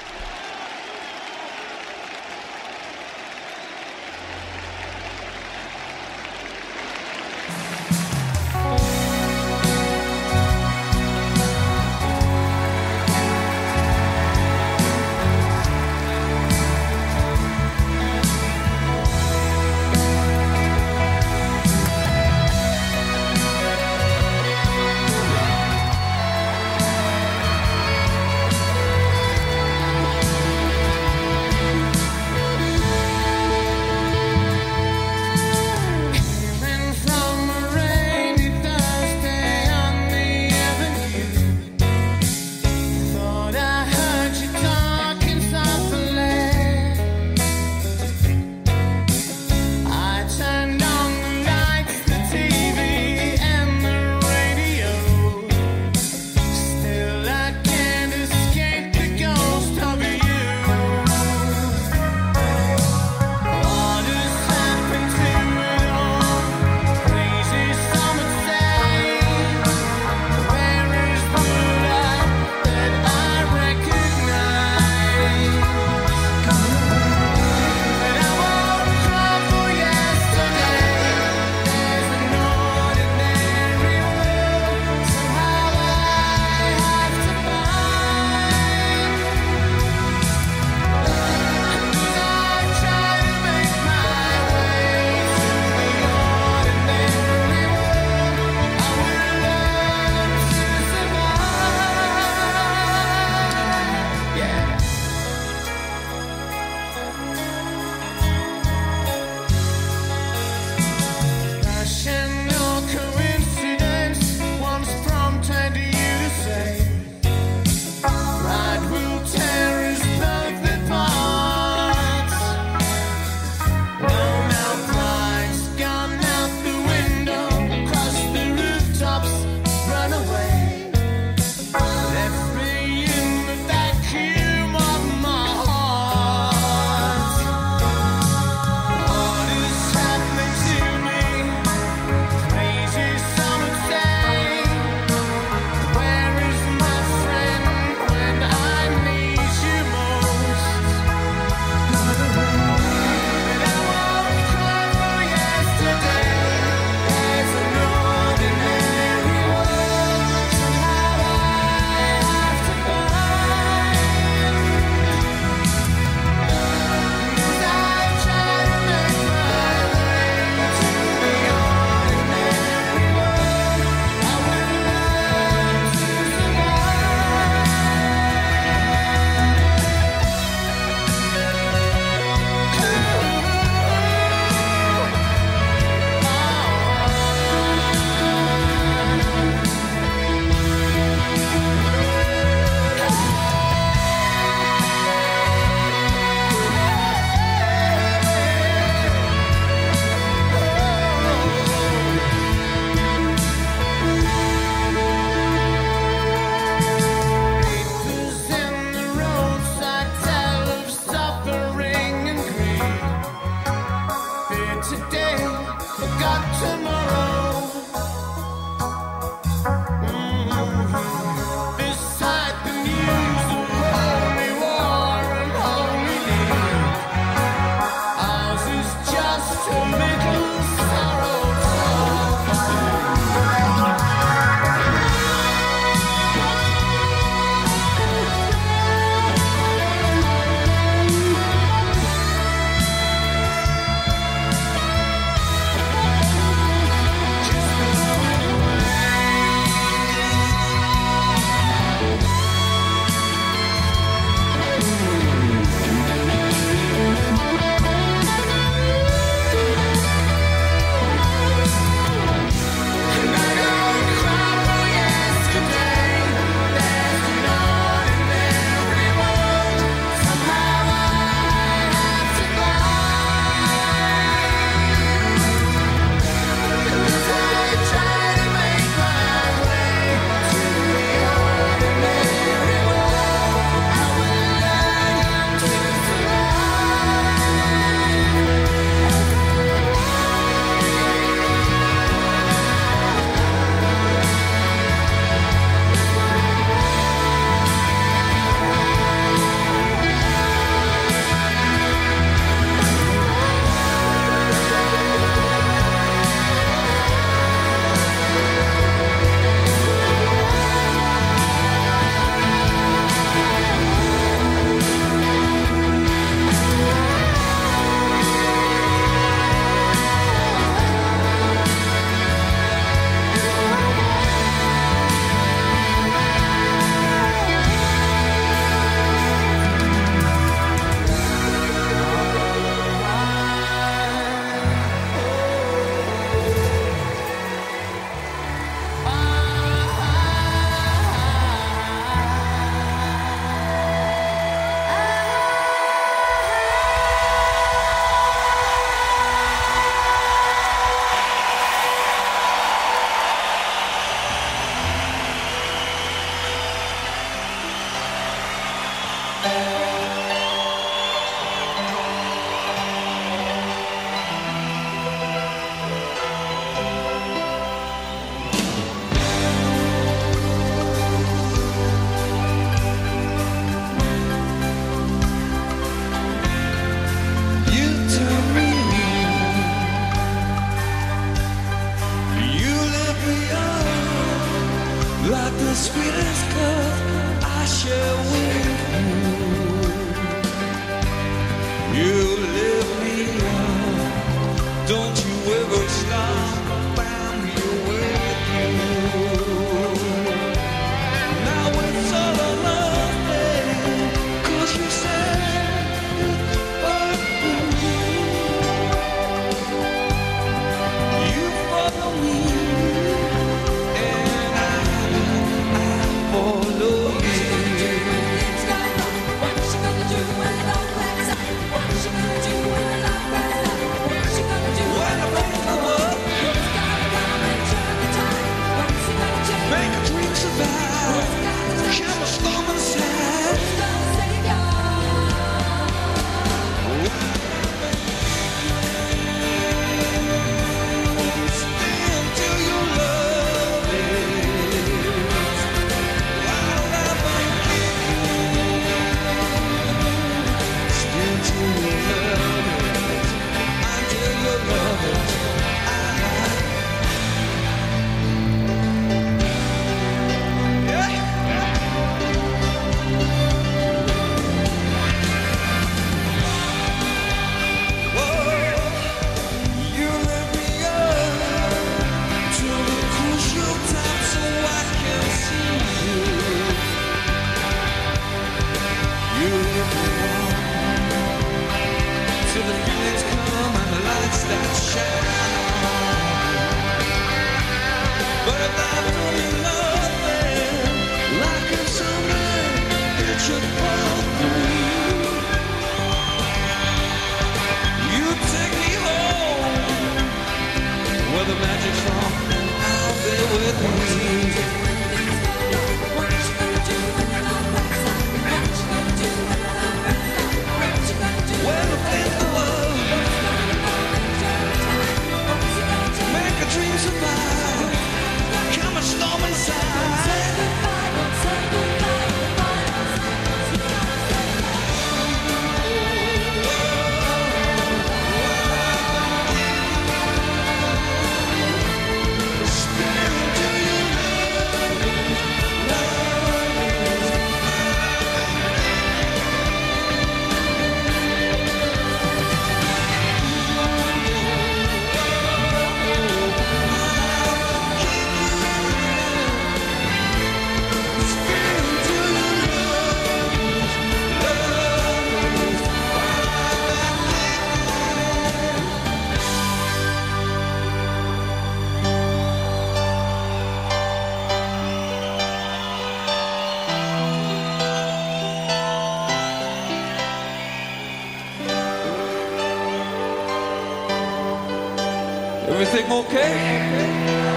S28: okay?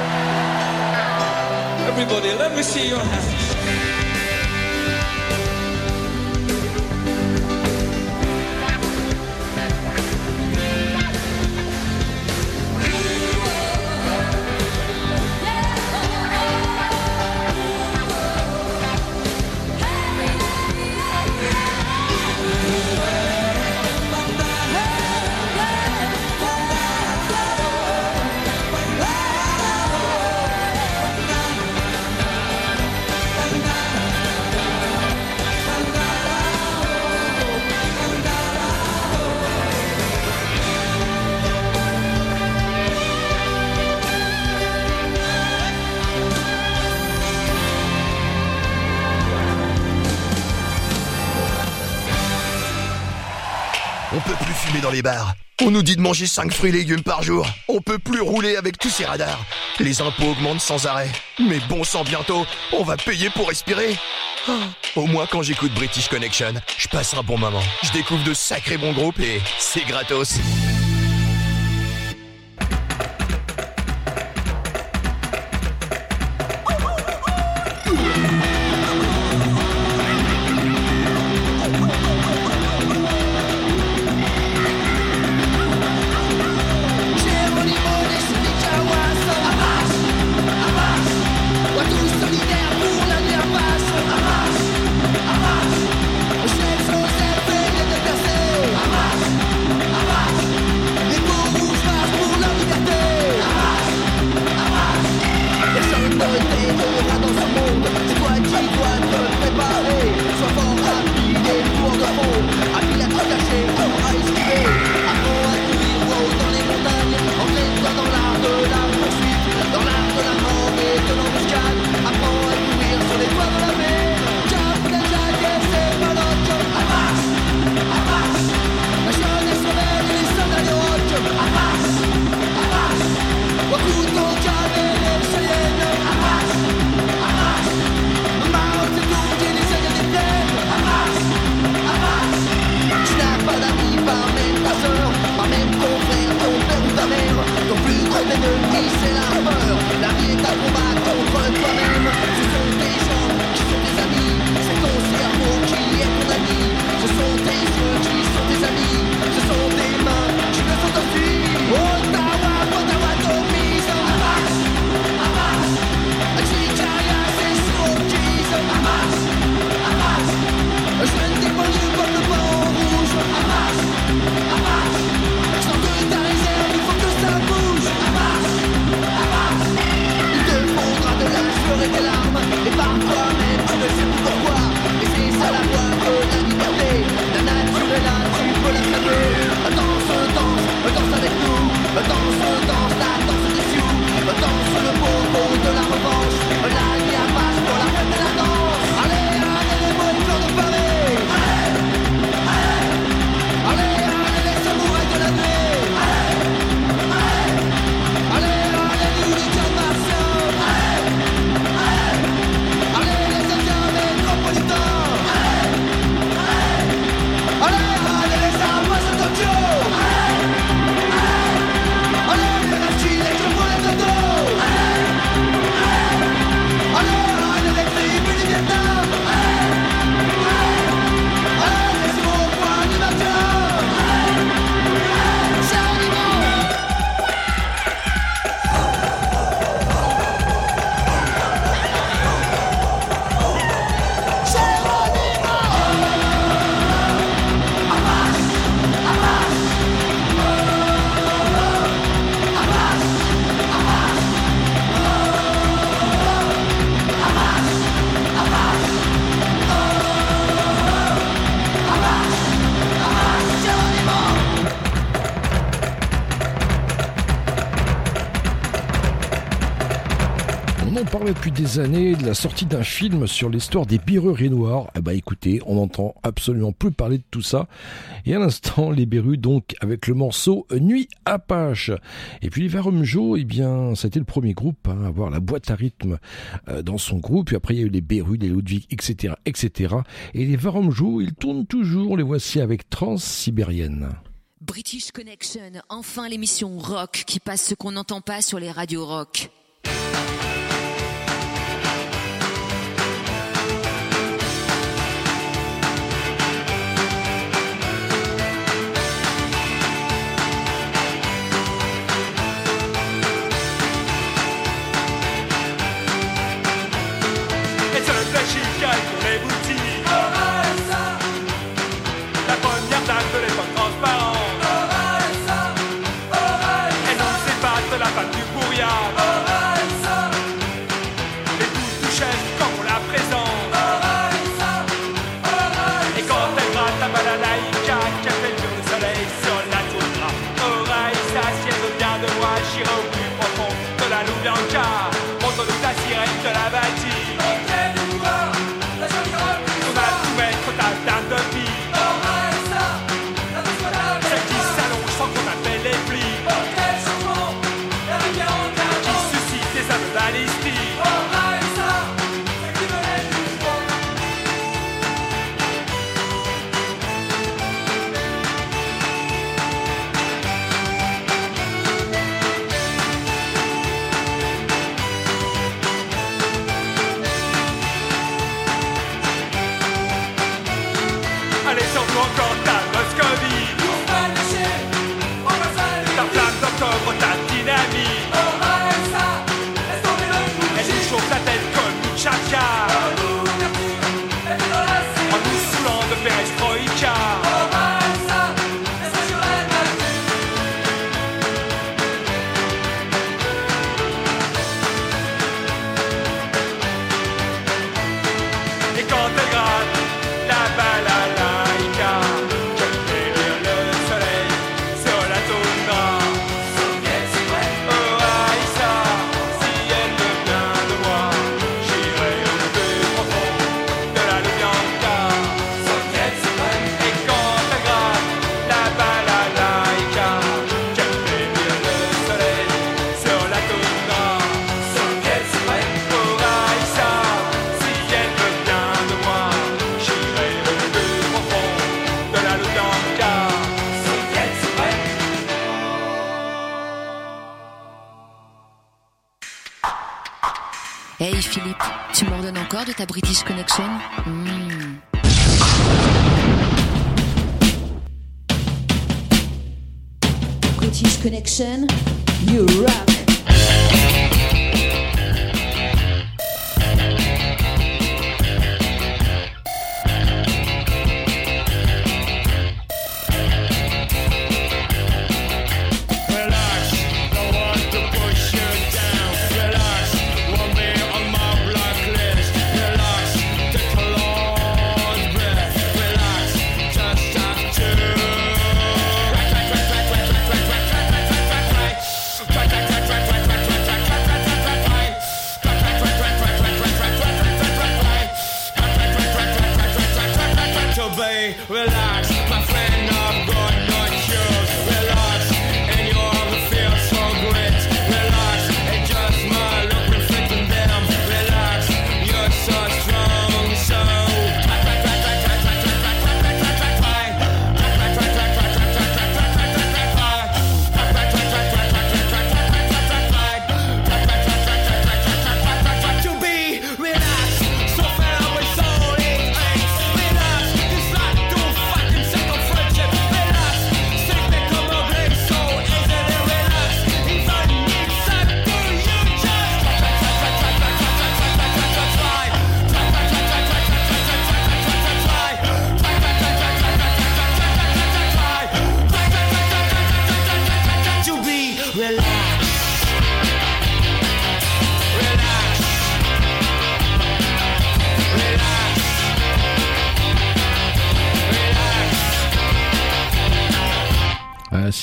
S28: Everybody, let me see your hands.
S2: bars. On nous dit de manger 5 fruits et légumes par jour. On peut plus rouler avec tous ces radars. Les impôts augmentent sans arrêt. Mais bon sang, bientôt, on va payer pour respirer. Oh, au moins, quand j'écoute British Connection, je passe un bon moment. Je découvre de sacrés bons groupes et c'est gratos.
S9: des années de la sortie d'un film sur l'histoire des berruriers noirs. Eh ben écoutez, on n'entend absolument plus parler de tout ça. Et à l'instant, les berrues donc avec le morceau Nuit Apache. Et puis les Varumjo, eh bien, c'était le premier groupe hein, à avoir la boîte à rythme euh, dans son groupe. Puis après, il y a eu les berrues, les Ludwig, etc., etc. Et les Varumjo, ils tournent toujours. Les voici avec Transsibérienne.
S29: British Connection, enfin l'émission rock qui passe ce qu'on n'entend pas sur les radios rock.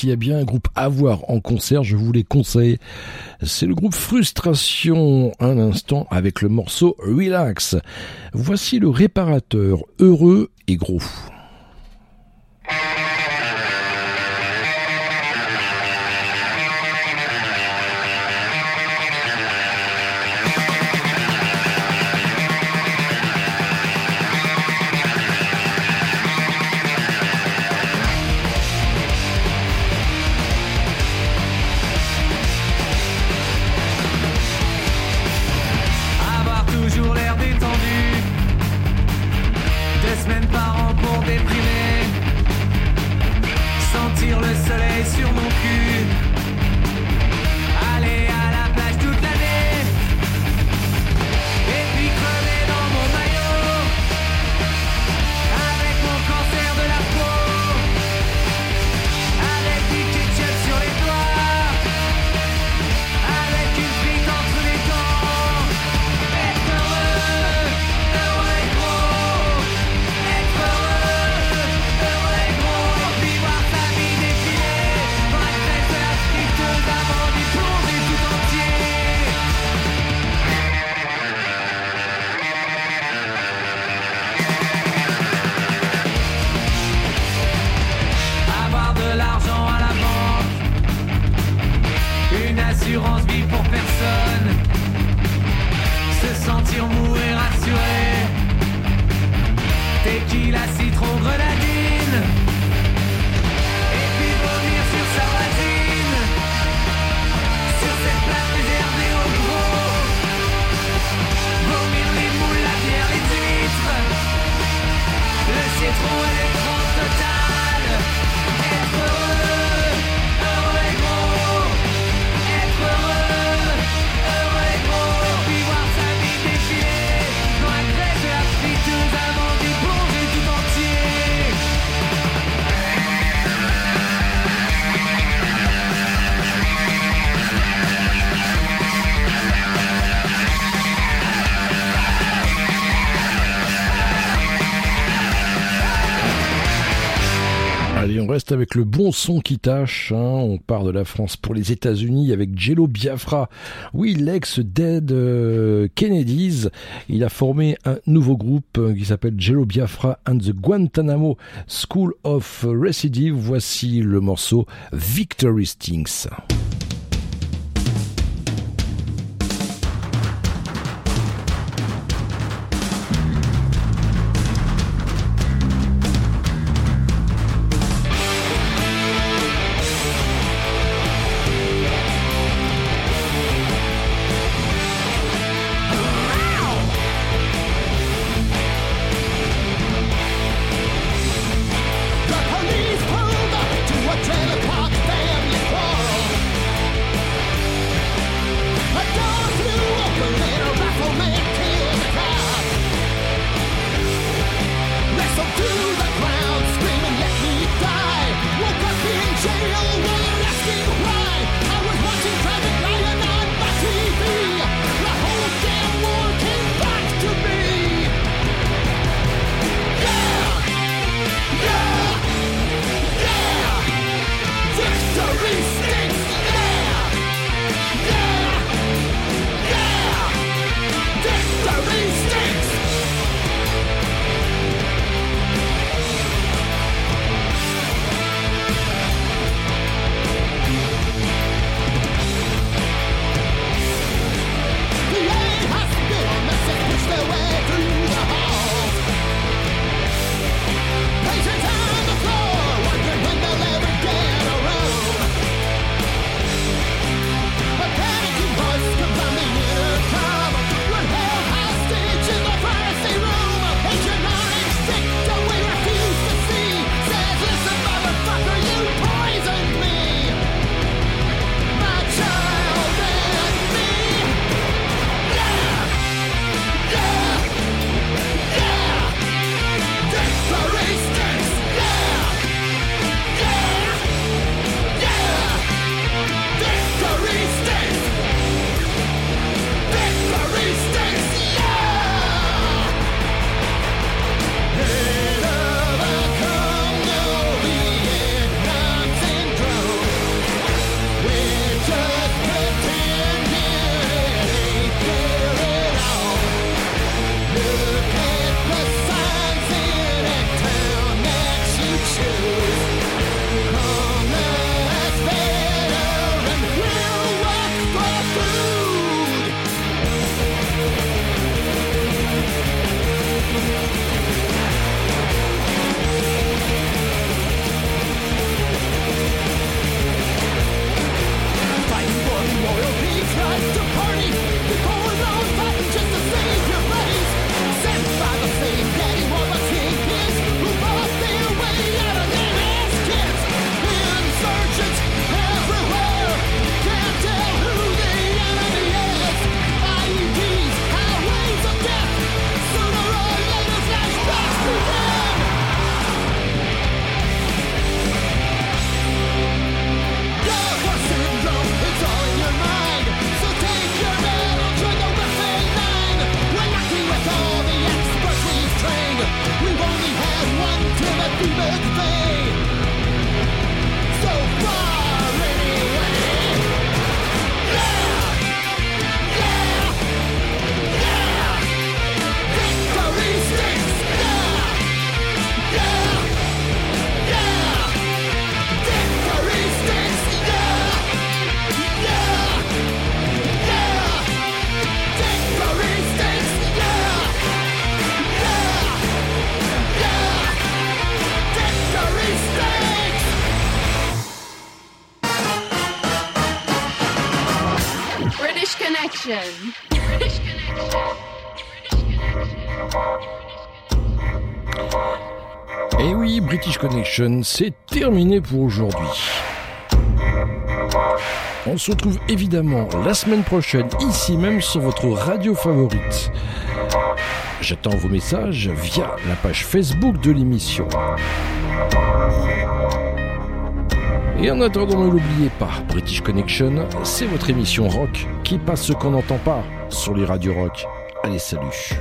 S9: s'il y a bien un groupe à voir en concert, je vous les conseille.
S20: C'est le groupe Frustration, un instant, avec le morceau Relax. Voici le réparateur heureux et gros. Reste avec le bon son qui tâche. hein. On part de la France pour les États-Unis avec Jello Biafra. Oui, l'ex Dead euh, Kennedys. Il a formé un nouveau groupe euh, qui s'appelle Jello Biafra and the Guantanamo School of Recidive. Voici le morceau Victory Stings.
S9: C'est terminé pour aujourd'hui. On se retrouve évidemment la semaine prochaine, ici même sur votre radio favorite. J'attends vos messages via la page Facebook de l'émission. Et en attendant, ne l'oubliez pas, British Connection, c'est votre émission rock qui passe ce qu'on n'entend pas sur les radios rock. Allez, salut